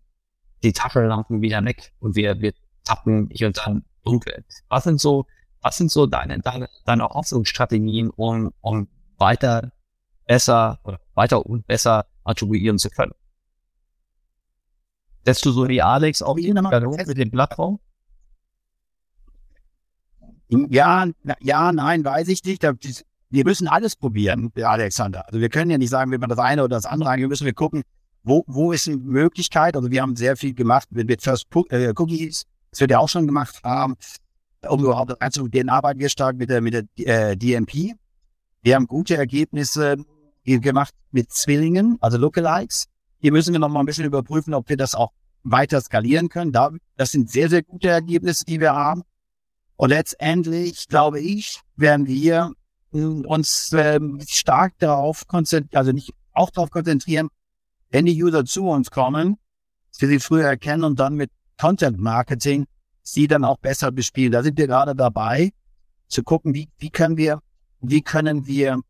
die Taschenlampen wieder weg und wir, wir tappen hier und dann dunkel. Was sind so, was sind so deine, deine, deine Hoffnungsstrategien, um, um weiter besser oder weiter und besser attribuieren zu können? Setzt du so wie Alex auch mit dem Plattform? Ja, ja, nein, weiß ich nicht. Wir müssen alles probieren, Alexander. Also wir können ja nicht sagen, wir machen das eine oder das andere. Wir müssen wir gucken, wo, wo ist eine Möglichkeit? Also wir haben sehr viel gemacht mit, mit First äh, Cookies, das wir ja auch schon gemacht haben. Um überhaupt also den arbeiten wir stark mit der, mit der äh, DMP. Wir haben gute Ergebnisse gemacht mit Zwillingen, also Lookalikes. Hier müssen wir noch mal ein bisschen überprüfen, ob wir das auch weiter skalieren können. Da, das sind sehr, sehr gute Ergebnisse, die wir haben. Und letztendlich, glaube ich, werden wir uns äh, stark darauf konzentrieren, also nicht auch darauf konzentrieren, wenn die User zu uns kommen, wir sie früher erkennen und dann mit Content Marketing sie dann auch besser bespielen. Da sind wir gerade dabei, zu gucken, wie, wie können wir, wie können wir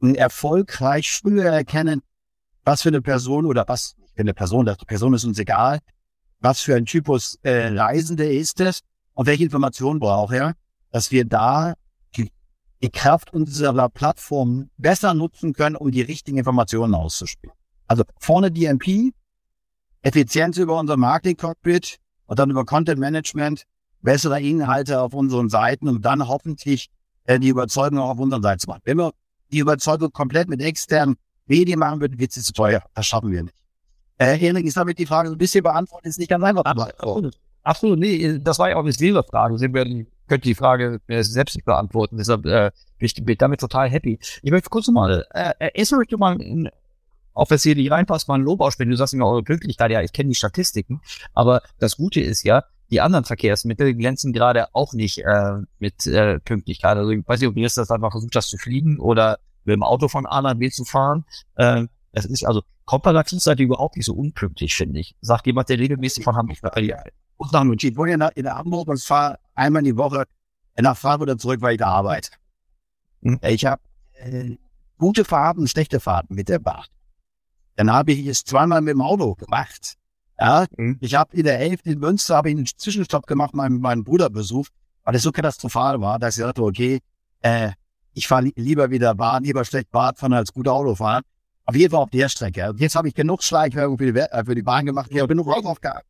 erfolgreich früher erkennen, was für eine Person oder was für eine Person, das Person ist uns egal, was für ein Typus äh, Reisende ist es und welche Informationen braucht er, dass wir da die, die Kraft unserer Plattform besser nutzen können, um die richtigen Informationen auszuspielen. Also vorne DMP, Effizienz über unser Marketing-Cockpit und dann über Content Management, bessere Inhalte auf unseren Seiten und dann hoffentlich äh, die Überzeugung auch auf unseren Seiten zu machen. Wenn wir die Überzeugung komplett mit externen Medien machen würden, wird es zu teuer. Das schaffen wir nicht. Äh, Erik, ist damit die Frage so ein bisschen beantwortet, ist nicht ganz einfach. Absolut. Absolut, nee, das war ja auch eine Frage. Sie werden, könnte die Frage selbst nicht beantworten. Deshalb äh, bin ich damit total happy. Ich möchte kurz mal, äh, erst möchte ich mal in, auch wenn es hier nicht reinpasst, mal ein Lob ausspielen. Du sagst immer eure Pünktlichkeit, ja, ich kenne die Statistiken, aber das Gute ist ja, die anderen Verkehrsmittel glänzen gerade auch nicht äh, mit äh, Pünktlichkeit. Also ich weiß nicht, ob ihr das einfach versucht hast zu fliegen oder mit dem Auto von A nach B zu fahren. Äh, das ist also komparativ seid ihr überhaupt nicht so unpünktlich, finde ich. Sagt jemand, der regelmäßig von Hamburg nach ja. Und nach München. Ich wohne in, in Hamburg und fahre einmal die Woche nach Frankfurt oder zurück, weil ich da arbeite. Hm. Ich habe äh, gute Fahrten, schlechte Fahrten mit der Bahn. Dann habe ich es zweimal mit dem Auto gemacht. Ja, mhm. ich habe in der Hälfte in Münster habe ich einen Zwischenstopp gemacht, meinen, meinen Bruder besucht, weil es so katastrophal war, dass ich dachte, okay, äh, ich fahre lieber wieder Bahn, lieber schlecht Bahn fahren als gut Auto fahren. Auf jeden Fall auf der Strecke. Jetzt habe ich genug Schleichwerbung für die, äh, für die Bahn gemacht. Ich habe genug Aufgaben.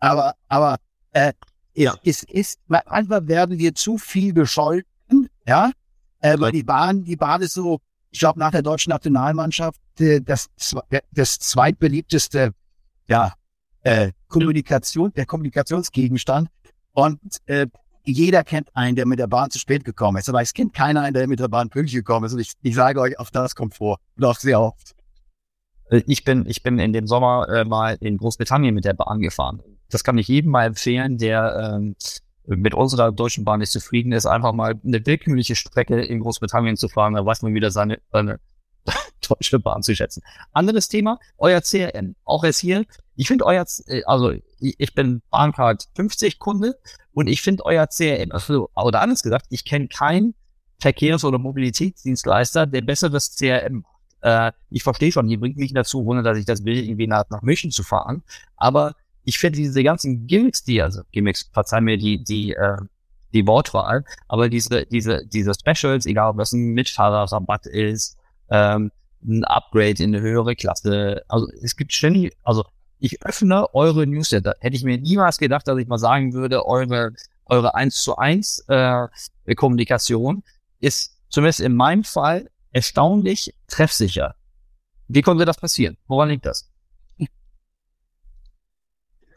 Aber, aber äh, ja. es ist, manchmal werden wir zu viel bescholten, ja, äh, weil die Bahn, die Bahn ist so, ich glaube, nach der deutschen Nationalmannschaft äh, das, das zweitbeliebteste, ja, äh, Kommunikation, der Kommunikationsgegenstand. Und äh, jeder kennt einen, der mit der Bahn zu spät gekommen ist, aber es kennt keiner einen, der mit der Bahn pünktlich gekommen ist. Und ich, ich sage euch, auf das kommt vor. Und auch sehr oft. Äh, ich bin, ich bin in dem Sommer äh, mal in Großbritannien mit der Bahn gefahren. Das kann ich jedem mal empfehlen, der ähm, mit unserer deutschen Bahn nicht zufrieden ist, einfach mal eine willkürliche Strecke in Großbritannien zu fahren. Da weiß man wieder seine, seine deutsche Bahn zu schätzen. Anderes Thema, euer CRM. Auch jetzt hier. Ich finde euer, äh, also ich bin Bahncard 50 Kunde und ich finde euer CRM, also, oder anders gesagt, ich kenne keinen Verkehrs- oder Mobilitätsdienstleister, der besseres CRM macht. Äh, ich verstehe schon, hier bringt mich dazu, ohne dass ich das will, irgendwie nach, nach München zu fahren. Aber ich finde diese ganzen Gimmicks, die, also Gimmicks, verzeih mir die, die, äh, die Wortwahl, aber diese, diese, diese Specials, egal ob das ein Mitfahrerrabatt ist, ähm, ein Upgrade in eine höhere Klasse. Also es gibt ständig, also ich öffne eure Newsletter. Hätte ich mir niemals gedacht, dass ich mal sagen würde, eure, eure 1 zu 1 äh, Kommunikation ist zumindest in meinem Fall erstaunlich treffsicher. Wie konnte das passieren? Woran liegt das?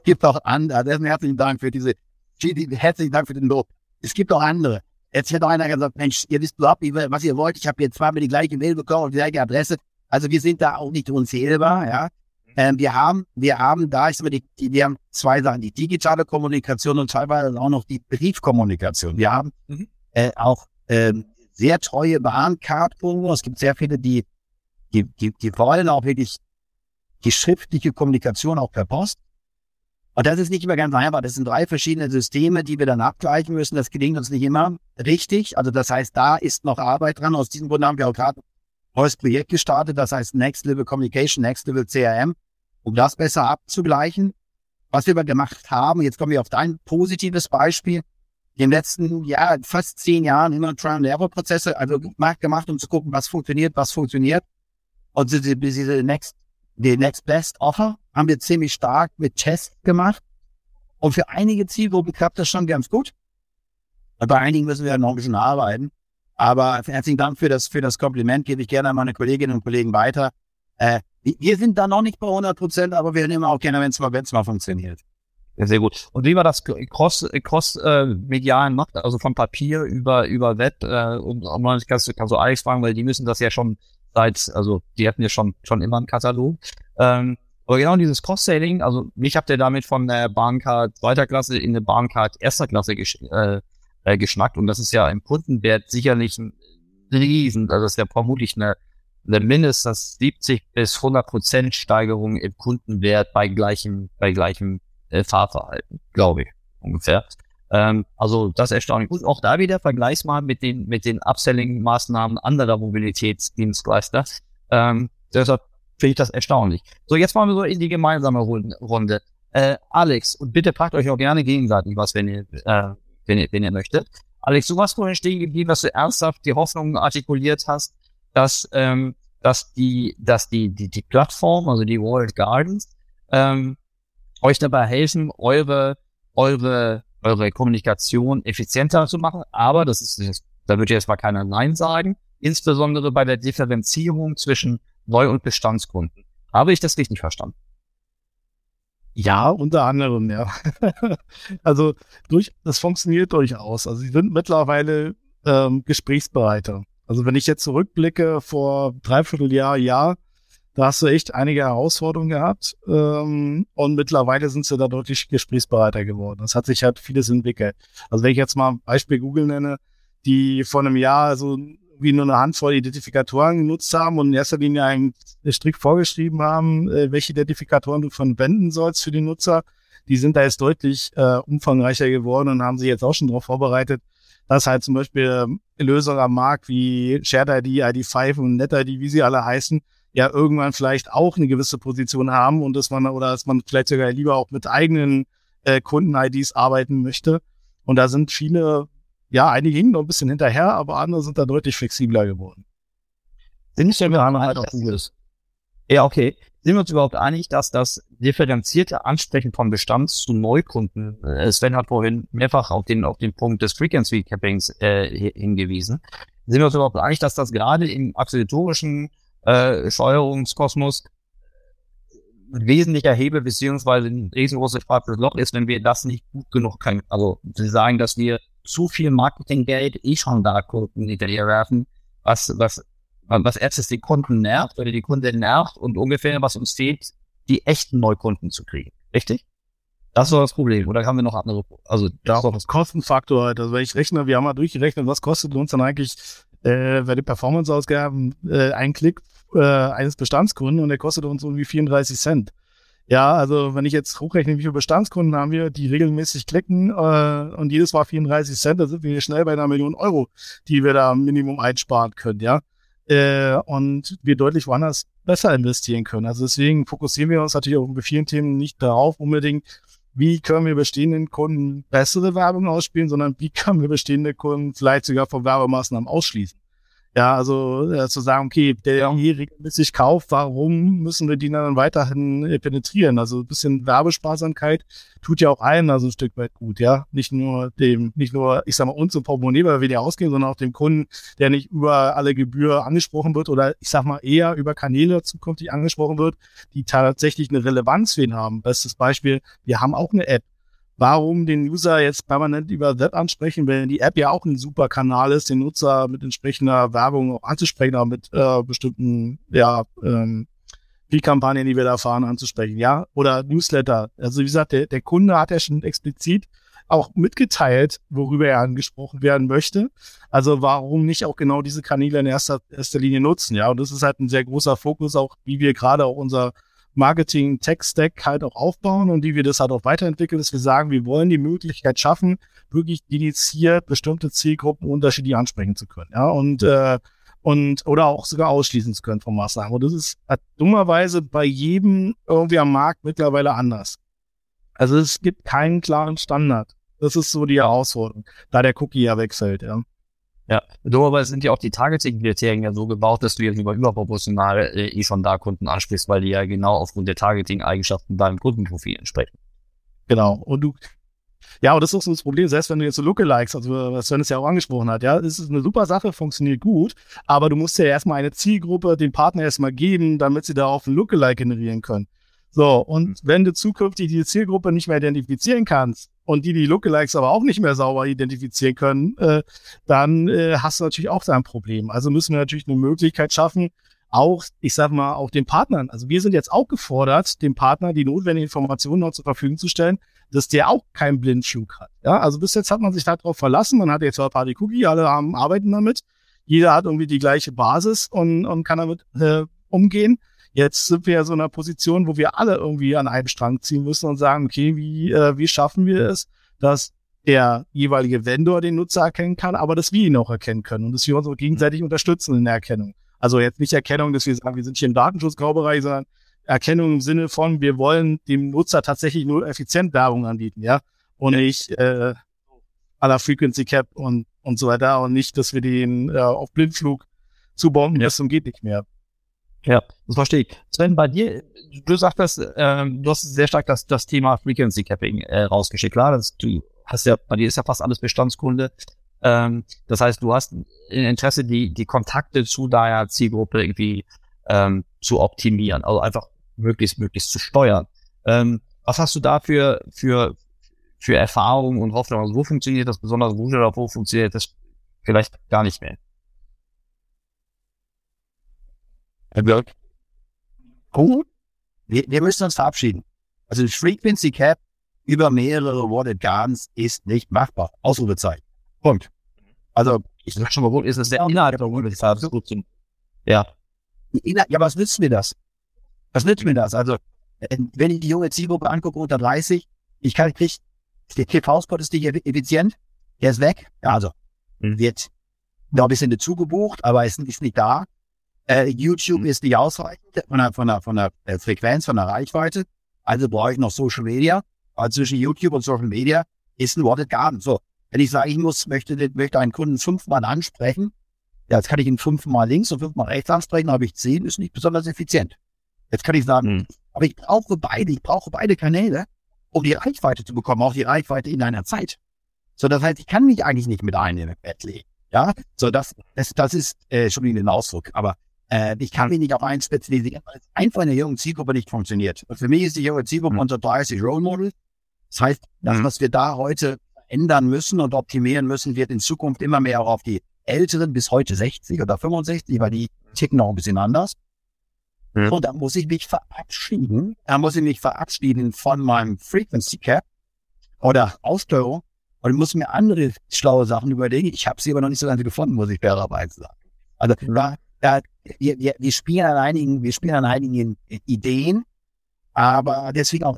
Gibt auch andere. Herzlichen Dank für diese, herzlichen Dank für den Lob. Es gibt auch andere. Jetzt auch einer gesagt, Mensch, ihr wisst überhaupt nicht, was ihr wollt. Ich habe jetzt zweimal die gleiche Mail bekommen und die gleiche Adresse. Also wir sind da auch nicht unzählbar, ja. Ähm, wir haben, wir haben da, ich sag mal, die, die, wir haben zwei Sachen, die digitale Kommunikation und teilweise auch noch die Briefkommunikation. Wir haben mhm. äh, auch ähm, sehr treue Warenkartkunden. Es gibt sehr viele, die, die, die, die wollen auch wirklich die schriftliche Kommunikation auch per Post. Und das ist nicht immer ganz einfach. Das sind drei verschiedene Systeme, die wir dann abgleichen müssen. Das gelingt uns nicht immer richtig. Also das heißt, da ist noch Arbeit dran. Aus diesem Grund haben wir auch gerade ein neues Projekt gestartet. Das heißt Next Level Communication, Next Level CRM, um das besser abzugleichen. Was wir aber gemacht haben, jetzt kommen wir auf dein positives Beispiel. In den letzten, ja, fast zehn Jahren immer Trial-and-Error-Prozesse, also gemacht, um zu gucken, was funktioniert, was funktioniert. Und diese, diese Next die Next Best Offer haben wir ziemlich stark mit Tests gemacht. Und für einige Zielgruppen klappt das schon ganz gut. Bei einigen müssen wir noch ein bisschen arbeiten. Aber herzlichen Dank für das, für das Kompliment. Gebe ich gerne an meine Kolleginnen und Kollegen weiter. Äh, wir sind da noch nicht bei 100 Prozent, aber wir nehmen auch gerne, wenn es mal, wenn's mal funktioniert. Ja, sehr gut. Und wie war das cross, cross äh, macht, also von Papier über über Web äh, und, und kannst, kannst du Alex fragen, weil die müssen das ja schon seit, also die hatten ja schon, schon immer einen Katalog. Ähm, aber genau dieses Cross-Selling, also mich habt ihr damit von der Bahncard zweiter Klasse in eine Bahncard erster Klasse gesch äh, äh, geschnackt und das ist ja im Kundenwert sicherlich ein riesen, also das ist ja vermutlich eine, eine mindestens 70 bis 100 Prozent Steigerung im Kundenwert bei gleichem, bei gleichem äh, Fahrverhalten, glaube ich, ungefähr. Ähm, also das erstaunlich gut. Auch da wieder vergleichs mal mit den, mit den Upselling-Maßnahmen anderer Mobilitätsdienstleister. Ähm, deshalb finde ich das erstaunlich. So, jetzt wollen wir so in die gemeinsame Runde. Äh, Alex, und bitte packt euch auch gerne gegenseitig was, wenn ihr, äh, wenn ihr, wenn ihr möchtet. Alex, du warst vorhin stehen geblieben, dass du ernsthaft die Hoffnung artikuliert hast, dass, ähm, dass die, dass die, die, die Plattform, also die World Gardens, ähm, euch dabei helfen, eure, eure, eure Kommunikation effizienter zu machen. Aber das ist, da würde jetzt mal keiner Nein sagen, insbesondere bei der Differenzierung zwischen Neu- und Bestandskunden. Habe ich das richtig verstanden? Ja, unter anderem, ja. also durch, das funktioniert durchaus. Also sie sind mittlerweile ähm, gesprächsbereiter. Also wenn ich jetzt zurückblicke vor dreiviertel Jahr, Jahr, da hast du echt einige Herausforderungen gehabt ähm, und mittlerweile sind sie da deutlich gesprächsbereiter geworden. Das hat sich halt vieles entwickelt. Also wenn ich jetzt mal ein Beispiel Google nenne, die vor einem Jahr so wie nur eine Handvoll Identifikatoren genutzt haben und in erster Linie einen strikt vorgeschrieben haben, äh, welche Identifikatoren du verwenden sollst für die Nutzer. Die sind da jetzt deutlich äh, umfangreicher geworden und haben sich jetzt auch schon darauf vorbereitet, dass halt zum Beispiel Lösungen am Markt wie Shared ID, ID5 und NetID, wie sie alle heißen, ja irgendwann vielleicht auch eine gewisse Position haben und dass man oder dass man vielleicht sogar lieber auch mit eigenen äh, Kunden-IDs arbeiten möchte. Und da sind viele ja, einige hingen noch ein bisschen hinterher, aber andere sind da deutlich flexibler geworden. Sind wir uns halt auch Ja, okay. Sind wir uns überhaupt einig, dass das differenzierte Ansprechen von Bestands- zu Neukunden, äh, Sven hat vorhin mehrfach auf den, auf den Punkt des Frequency Cappings äh, hingewiesen. Sind wir uns überhaupt einig, dass das gerade im akquisitorischen äh, Steuerungskosmos wesentlicher Hebel beziehungsweise ein riesengroßes schwarzes Loch ist, wenn wir das nicht gut genug können. Also Sie sagen, dass wir zu viel Marketinggeld eh schon da Kunden hinterher werfen, was, was, was erstes die Kunden nervt oder die Kunden nervt und ungefähr, was uns fehlt, die echten Neukunden zu kriegen. Richtig? Das ist doch das Problem. Oder haben wir noch andere? Also, da ist das Kostenfaktor halt. Also, wenn ich rechne, wir haben mal durchgerechnet, was kostet uns dann eigentlich, äh, bei den Performance-Ausgaben, äh, ein Klick, äh, eines Bestandskunden und der kostet uns irgendwie 34 Cent. Ja, also wenn ich jetzt hochrechne, wie viele Bestandskunden haben wir, die regelmäßig klicken äh, und jedes Mal 34 Cent, da sind wir schnell bei einer Million Euro, die wir da Minimum einsparen können, ja. Äh, und wir deutlich woanders besser investieren können. Also deswegen fokussieren wir uns natürlich auch bei vielen Themen nicht darauf unbedingt, wie können wir bestehenden Kunden bessere Werbung ausspielen, sondern wie können wir bestehende Kunden vielleicht sogar von Werbemaßnahmen ausschließen. Ja, also äh, zu sagen, okay, der hier regelmäßig kauft, warum müssen wir die dann weiterhin äh, penetrieren? Also ein bisschen Werbesparsamkeit tut ja auch allen also ein Stück weit gut, ja. Nicht nur dem, nicht nur, ich sag mal, uns im Portemonnaie, weil wir die ausgehen, sondern auch dem Kunden, der nicht über alle Gebühr angesprochen wird oder ich sag mal eher über Kanäle zukünftig angesprochen wird, die tatsächlich eine Relevanz für ihn haben. Bestes Beispiel, wir haben auch eine App, warum den User jetzt permanent über Web ansprechen, wenn die App ja auch ein super Kanal ist, den Nutzer mit entsprechender Werbung auch anzusprechen, auch mit äh, bestimmten, ja, ähm, Kampagnen, die wir da fahren, anzusprechen, ja, oder Newsletter. Also wie gesagt, der, der Kunde hat ja schon explizit auch mitgeteilt, worüber er angesprochen werden möchte. Also warum nicht auch genau diese Kanäle in erster, erster Linie nutzen, ja? Und das ist halt ein sehr großer Fokus, auch wie wir gerade auch unser Marketing-Tech-Stack halt auch aufbauen und wie wir das halt auch weiterentwickeln, dass wir sagen, wir wollen die Möglichkeit schaffen, wirklich dediziert bestimmte Zielgruppen unterschiedlich ansprechen zu können. Ja, und, äh, und oder auch sogar ausschließen zu können von Maßnahmen. Und das ist halt dummerweise bei jedem irgendwie am Markt mittlerweile anders. Also es gibt keinen klaren Standard. Das ist so die Herausforderung, da der Cookie ja wechselt, ja. Ja, dummerweise sind ja auch die Targeting-Kriterien ja so gebaut, dass du jetzt über überproportional äh, eh schon da Kunden ansprichst, weil die ja genau aufgrund der Targeting-Eigenschaften deinem Kundenprofil entsprechen. Genau. Und du, ja, und das ist auch so das Problem, selbst wenn du jetzt so Lookalikes, also was Sven es ja auch angesprochen hat, ja, es ist eine super Sache, funktioniert gut, aber du musst ja erstmal eine Zielgruppe den Partner erstmal geben, damit sie darauf ein Lookalike generieren können. So, und mhm. wenn du zukünftig die Zielgruppe nicht mehr identifizieren kannst und die die Lookalikes aber auch nicht mehr sauber identifizieren können, äh, dann äh, hast du natürlich auch da ein Problem. Also müssen wir natürlich eine Möglichkeit schaffen, auch, ich sag mal, auch den Partnern. Also wir sind jetzt auch gefordert, dem Partner die notwendigen Informationen noch zur Verfügung zu stellen, dass der auch keinen Blindflug hat. Ja, also bis jetzt hat man sich darauf verlassen. Man hat jetzt zwar Party Cookie, alle haben, arbeiten damit. Jeder hat irgendwie die gleiche Basis und, und kann damit äh, umgehen. Jetzt sind wir ja so in einer Position, wo wir alle irgendwie an einem Strang ziehen müssen und sagen, okay, wie, äh, wie schaffen wir es, dass der jeweilige Vendor den Nutzer erkennen kann, aber dass wir ihn auch erkennen können und dass wir uns auch gegenseitig unterstützen in der Erkennung. Also jetzt nicht Erkennung, dass wir sagen, wir sind hier im Datenschutzgraubereich, sondern Erkennung im Sinne von, wir wollen dem Nutzer tatsächlich nur effizient Werbung anbieten, ja. Und nicht äh, aller Frequency Cap und, und so weiter. Und nicht, dass wir den äh, auf Blindflug zubomben, ja. das geht nicht mehr. Ja, das verstehe ich. Sven, bei dir, du sagtest, ähm, du hast sehr stark das, das Thema Frequency Capping äh, rausgeschickt. Klar, das, du hast ja, bei dir ist ja fast alles Bestandskunde. Ähm, das heißt, du hast ein Interesse, die, die Kontakte zu deiner Zielgruppe irgendwie ähm, zu optimieren, also einfach möglichst, möglichst zu steuern. Ähm, was hast du da für, für, für Erfahrungen und Hoffnung? Also wo funktioniert das besonders gut oder wo funktioniert das vielleicht gar nicht mehr? Herr Birk? Gut. Wir, wir müssen uns verabschieden. Also Frequency Cap über mehrere Worded Gardens ist nicht machbar. Ausrufezeichen. Punkt. Also, ich sag schon mal, wo ist es der Inhalt der Gardens? Ja. Ja, was nützt mir das? Was nützt mir das? Also, wenn ich die junge Zielgruppe angucke unter 30, ich kann, krieg, der TV-Spot ist nicht effizient, der ist weg. Ja, also, mhm. wird noch ein bisschen dazu gebucht, aber ist, ist nicht da. Äh, YouTube mhm. ist nicht ausreichend von der, von der, von der äh, Frequenz, von der Reichweite. Also brauche ich noch Social Media. Aber zwischen YouTube und Social Media ist ein Wanted Garden. So, wenn ich sage, ich muss, möchte, möchte einen Kunden fünfmal ansprechen, ja, jetzt kann ich ihn fünfmal links und fünfmal rechts ansprechen, habe ich zehn, ist nicht besonders effizient. Jetzt kann ich sagen, mhm. aber ich brauche beide, ich brauche beide Kanäle, um die Reichweite zu bekommen, auch die Reichweite in einer Zeit. So, das heißt, ich kann mich eigentlich nicht mit einem im Bett legen. Ja, so das, das, das ist äh, schon wieder ein Ausdruck. Aber äh, ich kann mich nicht auf einen spezialisieren, weil es einfach in der jungen Zielgruppe nicht funktioniert. Und für mich ist die junge Zielgruppe mhm. unter 30 Role Model. Das heißt, das, mhm. was wir da heute ändern müssen und optimieren müssen, wird in Zukunft immer mehr auch auf die Älteren bis heute 60 oder 65, weil die ticken noch ein bisschen anders. Mhm. Und da muss ich mich verabschieden. Da muss ich mich verabschieden von meinem Frequency Cap oder Aussteuerung und muss mir andere schlaue Sachen überlegen. Ich habe sie aber noch nicht so ganz gefunden, muss ich fairerweise sagen. Also da, da, wir, wir, wir spielen an einigen, wir spielen an einigen Ideen, aber deswegen auch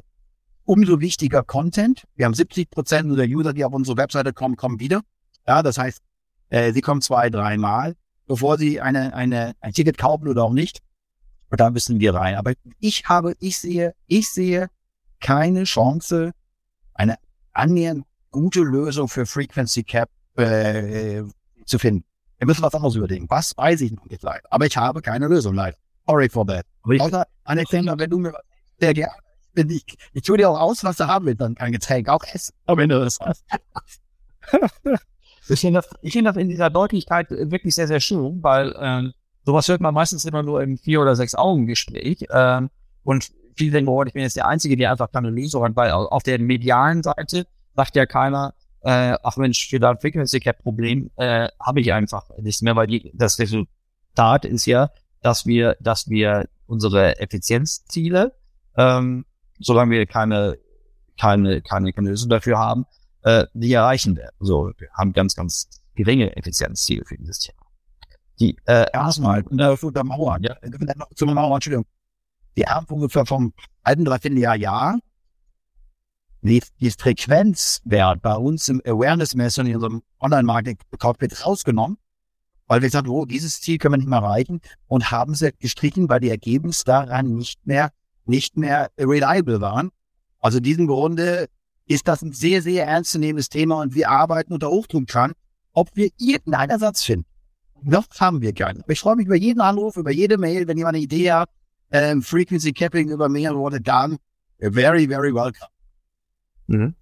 umso wichtiger Content. Wir haben 70 Prozent unserer User, die auf unsere Webseite kommen, kommen wieder. Ja, das heißt, äh, sie kommen zwei, dreimal, bevor sie eine, eine, ein Ticket kaufen oder auch nicht. Und da müssen wir rein. Aber ich habe, ich sehe, ich sehe keine Chance, eine annähernd gute Lösung für Frequency Cap äh, zu finden. Wir müssen was anderes überlegen. Was weiß ich noch nicht leider. Aber ich habe keine Lösung leider. Sorry for that. Außer, Alexander, wenn du mir sehr gerne ich, ich tue dir auch aus, was du haben willst, dann kein Getränk, auch essen. Aber wenn du das hast. ich finde das, ich finde das in dieser Deutlichkeit wirklich sehr, sehr schön, weil äh, sowas hört man meistens immer nur im vier oder sechs Augen Gespräch. Äh, und viele denken, oh, ich bin jetzt der Einzige, der einfach keine Lösung hat, weil auf der medialen Seite sagt ja keiner, äh, ach Mensch, für das Frequency Cap Problem äh, habe ich einfach nichts mehr, weil die, das Resultat ist ja, dass wir, dass wir unsere Effizienzziele, ähm, solange wir keine, keine, keine, Lösung dafür haben, äh, die erreichen werden. So, wir haben ganz, ganz geringe Effizienzziele für dieses Thema. Die, äh, erstmal, der Mauer, ja, zu der Mauer, Entschuldigung. Die haben ungefähr vom alten Dreivierteljahr Jahr die, die Frequenzwert bei uns im Awareness-Messer in unserem Online-Marketing-Cockpit rausgenommen, weil wir gesagt haben, oh, dieses Ziel können wir nicht mehr erreichen und haben sie gestrichen, weil die Ergebnisse daran nicht mehr, nicht mehr reliable waren. Also in diesem Grunde ist das ein sehr, sehr ernstzunehmendes Thema und wir arbeiten unter Hochdruck dran, ob wir irgendeinen Ersatz finden. Das haben wir gerne. Ich freue mich über jeden Anruf, über jede Mail, wenn jemand eine Idee hat, ähm, Frequency Capping über mehrere Worte, dann very, very welcome. Mhm.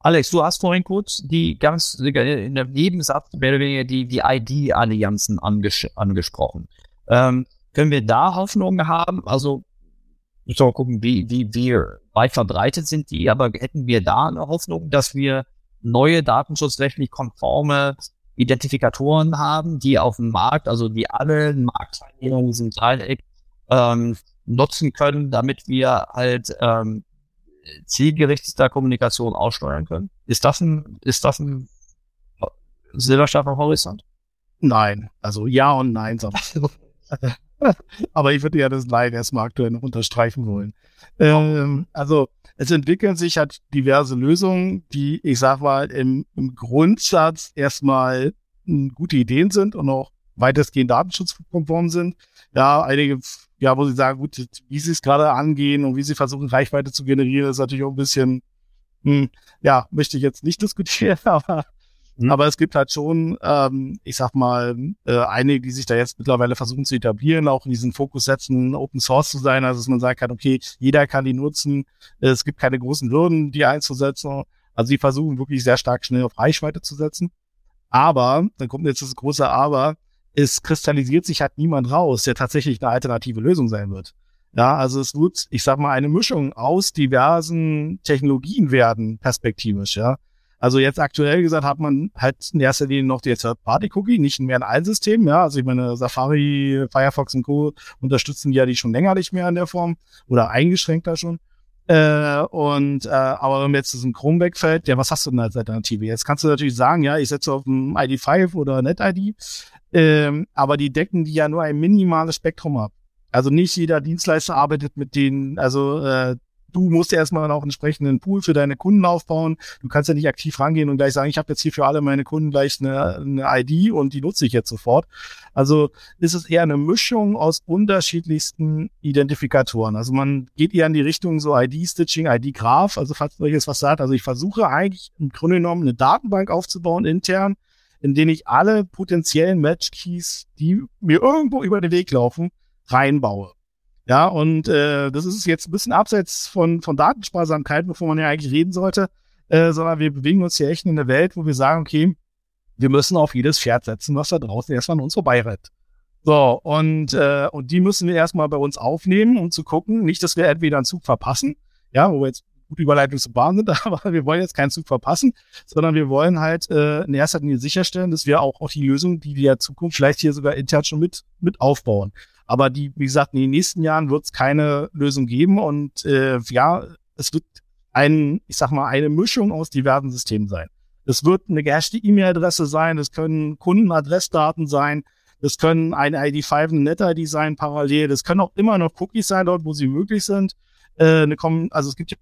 Alex, du hast vorhin kurz die ganz in der Nebensatz mehr oder weniger die, die ID-Allianzen anges angesprochen. Ähm, können wir da Hoffnungen haben? Also, müssen wir gucken, wie, wie, wie weit verbreitet sind die, aber hätten wir da eine Hoffnung, dass wir neue datenschutzrechtlich konforme Identifikatoren haben, die auf dem Markt, also die alle Marktteilnehmer in diesem Dreieck ähm, nutzen können, damit wir halt ähm, zielgerichteter Kommunikation aussteuern können. Ist das ein, ist das ein Silberstab am Horizont? Nein, also ja und nein. Aber ich würde ja das Nein erstmal aktuell noch unterstreichen wollen. Ähm, also es entwickeln sich halt diverse Lösungen, die, ich sag mal, im, im Grundsatz erstmal gute Ideen sind und auch weitestgehend datenschutzkonform sind. Ja, einige, ja, wo sie sagen, gut, wie sie es gerade angehen und wie sie versuchen, Reichweite zu generieren, ist natürlich auch ein bisschen, hm, ja, möchte ich jetzt nicht diskutieren, aber Mhm. Aber es gibt halt schon, ähm, ich sag mal, äh, einige, die sich da jetzt mittlerweile versuchen zu etablieren, auch in diesen Fokus setzen, Open Source zu sein, also dass man sagen kann, okay, jeder kann die nutzen, es gibt keine großen Hürden, die einzusetzen. Also sie versuchen wirklich sehr stark schnell auf Reichweite zu setzen. Aber, dann kommt jetzt das große Aber, es kristallisiert sich halt niemand raus, der tatsächlich eine alternative Lösung sein wird. Ja, also es wird, ich sag mal, eine Mischung aus diversen Technologien werden, perspektivisch, ja. Also jetzt aktuell gesagt hat man halt in erster Linie noch die Third-Party-Cookie, nicht mehr ein Altsystem. Ja, also ich meine, Safari, Firefox und Co. unterstützen ja die schon länger nicht mehr in der Form oder eingeschränkter schon. Äh, und äh, aber wenn mir jetzt ein Chrome wegfällt, ja, was hast du denn als Alternative? Jetzt kannst du natürlich sagen, ja, ich setze auf ein ID5 oder NetID, ähm, aber die decken die ja nur ein minimales Spektrum ab. Also nicht jeder Dienstleister arbeitet mit denen, also äh, du musst erstmal auch einen entsprechenden Pool für deine Kunden aufbauen. Du kannst ja nicht aktiv rangehen und gleich sagen, ich habe jetzt hier für alle meine Kunden gleich eine, eine ID und die nutze ich jetzt sofort. Also ist es eher eine Mischung aus unterschiedlichsten Identifikatoren. Also man geht eher in die Richtung so ID-Stitching, ID-Graph, also falls euch jetzt was sagt. Also ich versuche eigentlich im Grunde genommen eine Datenbank aufzubauen intern, in denen ich alle potenziellen Match-Keys, die mir irgendwo über den Weg laufen, reinbaue. Ja, und äh, das ist jetzt ein bisschen abseits von, von Datensparsamkeit, wovon man ja eigentlich reden sollte, äh, sondern wir bewegen uns hier echt in einer Welt, wo wir sagen, okay, wir müssen auf jedes Pferd setzen, was da draußen erstmal an uns vorbeirennt. So, und, äh, und die müssen wir erstmal bei uns aufnehmen, um zu gucken, nicht, dass wir entweder einen Zug verpassen, ja, wo wir jetzt gut Überleitung zur Bahn sind, aber wir wollen jetzt keinen Zug verpassen, sondern wir wollen halt äh, in erster Linie sicherstellen, dass wir auch, auch die Lösung, die wir in Zukunft vielleicht hier sogar intern schon mit, mit aufbauen. Aber die, wie gesagt, in den nächsten Jahren wird es keine Lösung geben und äh, ja, es wird ein, ich sag mal, eine Mischung aus diversen Systemen sein. Es wird eine gehashte E-Mail-Adresse sein, es können Kundenadressdaten sein, es können eine ID5, eine NetID sein parallel, es können auch immer noch Cookies sein dort, wo sie möglich sind. Äh, eine, also es gibt ja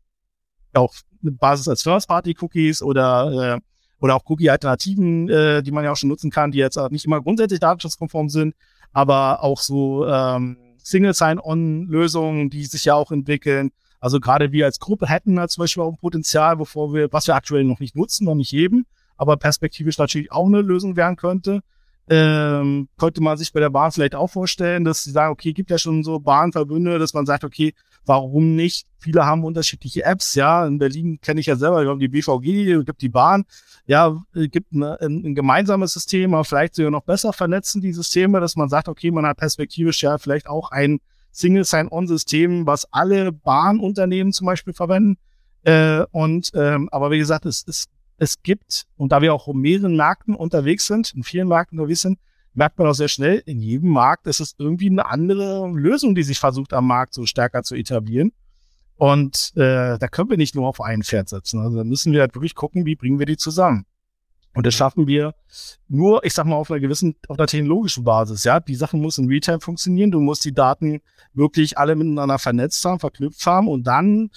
auch eine Basis als First-Party-Cookies oder äh, oder auch Cookie-Alternativen, äh, die man ja auch schon nutzen kann, die jetzt nicht immer grundsätzlich datenschutzkonform sind aber auch so ähm, Single Sign-On-Lösungen, die sich ja auch entwickeln. Also gerade wir als Gruppe hätten da zum Beispiel auch ein Potenzial, bevor wir, was wir aktuell noch nicht nutzen, noch nicht heben, aber perspektivisch natürlich auch eine Lösung werden könnte. Ähm, könnte man sich bei der Bahn vielleicht auch vorstellen, dass sie sagen, okay, gibt ja schon so Bahnverbünde, dass man sagt, okay, warum nicht? Viele haben unterschiedliche Apps, ja. In Berlin kenne ich ja selber, wir haben die BVG, gibt die Bahn, ja, gibt eine, ein, ein, gemeinsames System, aber vielleicht sogar noch besser vernetzen die Systeme, dass man sagt, okay, man hat perspektivisch ja vielleicht auch ein Single Sign-On-System, was alle Bahnunternehmen zum Beispiel verwenden. Äh, und ähm, aber wie gesagt, es, es, es gibt, und da wir auch in mehreren Märkten unterwegs sind, in vielen Märkten unterwegs sind, merkt man auch sehr schnell, in jedem Markt ist es irgendwie eine andere Lösung, die sich versucht am Markt so stärker zu etablieren. Und äh, da können wir nicht nur auf ein Pferd setzen. Also da müssen wir halt wirklich gucken, wie bringen wir die zusammen. Und das schaffen wir nur, ich sag mal, auf einer gewissen, auf einer technologischen Basis. Ja, die Sachen müssen in Realtime funktionieren. Du musst die Daten wirklich alle miteinander vernetzt haben, verknüpft haben und dann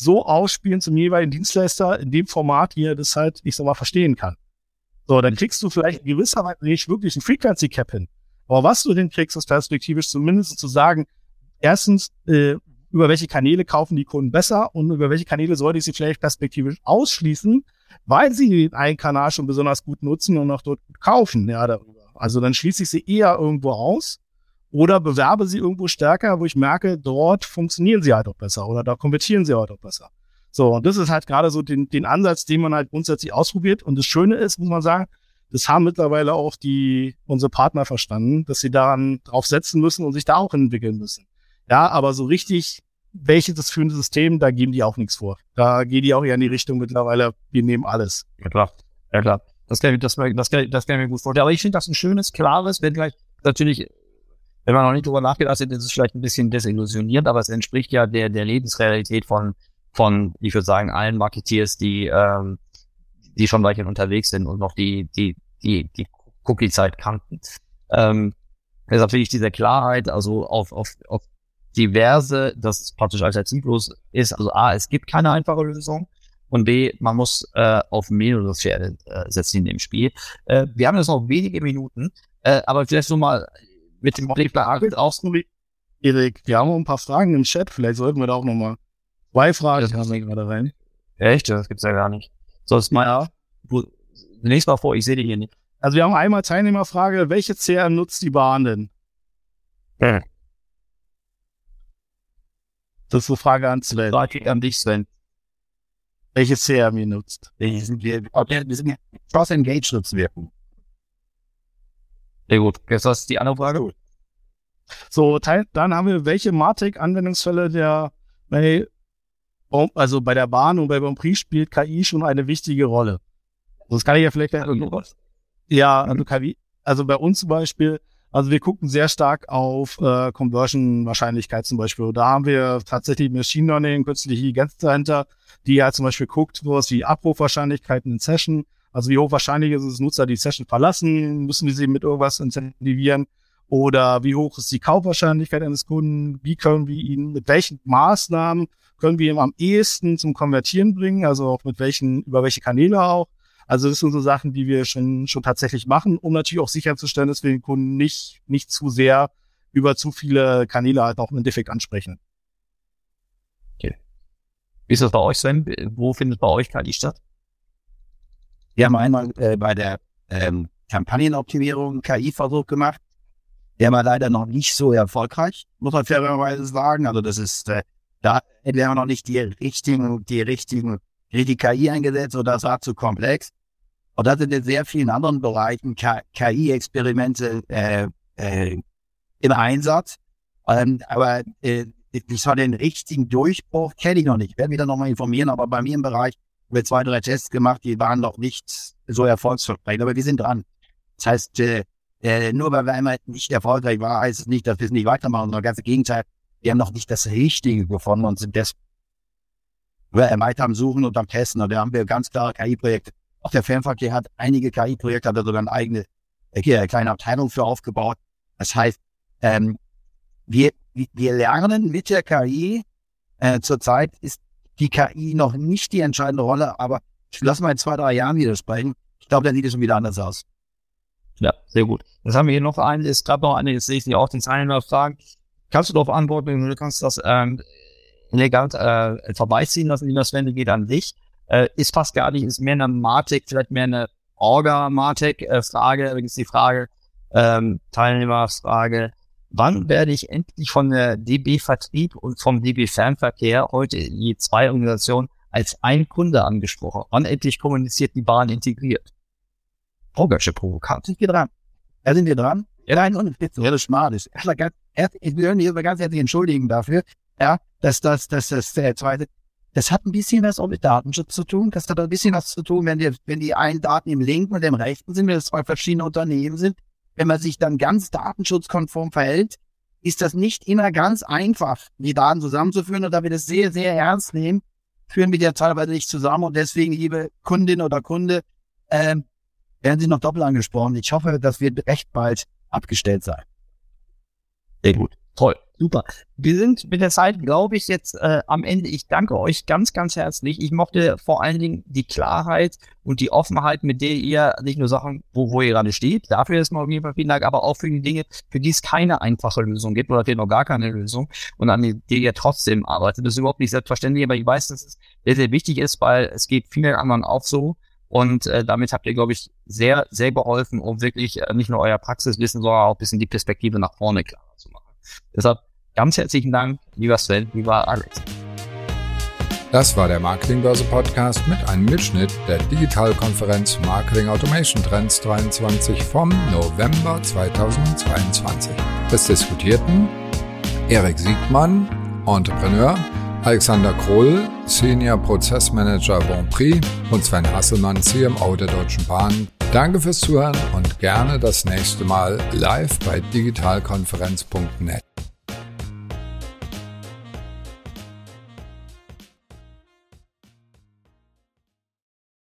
so ausspielen zum jeweiligen Dienstleister in dem Format, wie er das halt, ich sag mal, verstehen kann. So, dann kriegst du vielleicht in gewisser Weise nicht wirklich ein Frequency Cap hin. Aber was du denn kriegst, ist perspektivisch zumindest zu sagen, erstens, äh, über welche Kanäle kaufen die Kunden besser und über welche Kanäle sollte ich sie vielleicht perspektivisch ausschließen, weil sie einen Kanal schon besonders gut nutzen und auch dort gut kaufen, ja, darüber. Also dann schließe ich sie eher irgendwo aus oder bewerbe sie irgendwo stärker, wo ich merke, dort funktionieren sie halt auch besser oder da konvertieren sie halt auch besser. So, und das ist halt gerade so den, den Ansatz, den man halt grundsätzlich ausprobiert. Und das Schöne ist, muss man sagen, das haben mittlerweile auch die, unsere Partner verstanden, dass sie daran drauf setzen müssen und sich da auch entwickeln müssen. Ja, aber so richtig, welches das führende System, da geben die auch nichts vor. Da gehen die auch eher in die Richtung mittlerweile, wir nehmen alles. Ja, klar. Ja, klar. Das kann, das, das, kann, das kann ich mir gut vorstellen. Aber ich finde das ein schönes, klares, wenn gleich natürlich, wenn man noch nicht drüber nachgedacht hat, ist es vielleicht ein bisschen desillusioniert, aber es entspricht ja der, der Lebensrealität von von, ich würde sagen, allen Marketeers, die, ähm, die schon weiterhin unterwegs sind und noch die, die, die, die Cookie-Zeit kannten. Ähm, deshalb finde ich diese Klarheit, also auf, auf, auf diverse, das ist praktisch alternativlos ist, also A, es gibt keine einfache Lösung und B, man muss äh, auf mehrere Pferde äh, setzen in dem Spiel. Äh, wir haben jetzt noch wenige Minuten. Äh, aber vielleicht so mal mit dem Blick auch Erik, wir haben auch ein paar Fragen im Chat. Vielleicht sollten wir da auch nochmal zwei Fragen das haben wir gerade rein. Echt? Das gibt's ja gar nicht. Sonst mal, ja. du, nächstes Mal vor, ich sehe die hier nicht. Also wir haben einmal Teilnehmerfrage, welche CRM nutzt die Bahn denn? Hm. Das ist eine Frage an Sven. Frage an dich, Sven. Welche CRM ihr nutzt? Wir sind, wir, wir sind Cross Engage nutzen wir. Sehr gut. Jetzt hast du die andere Frage. So, dann haben wir, welche Matic-Anwendungsfälle der bei, also bei der Bahn und bei Bonprix spielt KI schon eine wichtige Rolle. Das kann ich ja vielleicht. Ja, also KI, also bei uns zum Beispiel, also wir gucken sehr stark auf äh, Conversion-Wahrscheinlichkeit zum Beispiel. Da haben wir tatsächlich Machine Learning, künstliche Intelligenz dahinter, die ja zum Beispiel guckt, wo es die Abrufwahrscheinlichkeiten in Session, also wie hoch wahrscheinlich ist es, Nutzer die Session verlassen, müssen wir sie mit irgendwas incentivieren oder wie hoch ist die Kaufwahrscheinlichkeit eines Kunden, wie können wir ihn, mit welchen Maßnahmen können wir ihn am ehesten zum Konvertieren bringen, also auch mit welchen, über welche Kanäle auch. Also das sind so Sachen, die wir schon, schon tatsächlich machen, um natürlich auch sicherzustellen, dass wir den Kunden nicht, nicht zu sehr über zu viele Kanäle halt auch im Endeffekt ansprechen. Okay. Wie ist das bei euch, Sven? Wo findet bei euch KI statt? Wir haben einmal äh, bei der ähm, Kampagnenoptimierung KI-Versuch gemacht. Der war leider noch nicht so erfolgreich, muss man fairerweise sagen. Also das ist, äh, da hätten wir noch nicht die richtigen, die richtigen, die KI eingesetzt oder das war zu komplex. Und da sind in sehr vielen anderen Bereichen KI-Experimente äh, äh, im Einsatz. Ähm, aber äh, ich so den richtigen Durchbruch kenne ich noch nicht. Ich werde mich da nochmal informieren, aber bei mir im Bereich haben wir zwei, drei Tests gemacht, die waren noch nicht so erfolgsversprechend. Aber wir sind dran. Das heißt, äh, äh, nur weil wir einmal nicht erfolgreich waren, heißt es nicht, dass wir es nicht weitermachen, sondern ganz im Gegenteil. Wir haben noch nicht das Richtige gefunden und sind deswegen weiter am Suchen und am Testen. Und da haben wir ganz klare KI-Projekte auch der Fernverkehr hat einige KI-Projekte, hat er sogar eine eigene äh, kleine Abteilung für aufgebaut. Das heißt, ähm, wir, wir lernen mit der KI. Äh, zurzeit ist die KI noch nicht die entscheidende Rolle, aber lass mal in zwei, drei Jahren wieder sprechen. Ich glaube, dann sieht es schon wieder anders aus. Ja, sehr gut. Jetzt haben wir hier noch einen, es gab noch eine, jetzt sehe ich dir auch den Teilnehmer fragen. Kannst du darauf antworten, du kannst das ähm, elegant äh, vorbeiziehen lassen, wie das Wende geht an dich äh, ist fast gar nicht, ist mehr eine Matik, vielleicht mehr eine Orga-Matik-Frage. Äh, Übrigens die Frage, ähm, Teilnehmerfrage, wann werde ich endlich von der DB Vertrieb und vom DB Fernverkehr, heute je zwei Organisationen, als ein Kunde angesprochen? Wann endlich kommuniziert die Bahn integriert? Oh, ganz provokant. Sind wir dran? Ja, sind wir dran? Ja, nein, und jetzt das schmal ist. Ich will mich ganz herzlich entschuldigen dafür, ja, dass das, dass das der zweite, das hat ein bisschen was auch mit Datenschutz zu tun. Das hat ein bisschen was zu tun, wenn die, wenn die einen Daten im linken und im rechten sind, wenn das zwei verschiedene Unternehmen sind. Wenn man sich dann ganz datenschutzkonform verhält, ist das nicht immer ganz einfach, die Daten zusammenzuführen. Und da wir das sehr, sehr ernst nehmen, führen wir die ja teilweise nicht zusammen. Und deswegen, liebe Kundin oder Kunde, ähm, werden Sie noch doppelt angesprochen. Ich hoffe, das wird recht bald abgestellt sein. Sehr gut. Toll. Super. Wir sind mit der Zeit, glaube ich, jetzt äh, am Ende. Ich danke euch ganz, ganz herzlich. Ich mochte vor allen Dingen die Klarheit und die Offenheit, mit der ihr nicht nur Sachen, wo, wo ihr gerade steht, dafür ist mal auf jeden Fall vielen Dank, aber auch für die Dinge, für die es keine einfache Lösung gibt oder vielleicht noch gar keine Lösung und an der ihr trotzdem arbeitet. Das ist überhaupt nicht selbstverständlich, aber ich weiß, dass es sehr, sehr wichtig ist, weil es geht vielen anderen auch so. Und äh, damit habt ihr, glaube ich, sehr, sehr geholfen, um wirklich äh, nicht nur euer Praxiswissen, sondern auch ein bisschen die Perspektive nach vorne klarer zu machen. Deshalb Ganz herzlichen Dank, lieber Sven, lieber Alex. Das war der Marketingbörse Podcast mit einem Mitschnitt der Digitalkonferenz Marketing Automation Trends 23 vom November 2022. Es diskutierten Erik Siegmann, Entrepreneur, Alexander Kroll, Senior Prozessmanager Bonprix und Sven Hasselmann, CMO der Deutschen Bahn. Danke fürs Zuhören und gerne das nächste Mal live bei digitalkonferenz.net.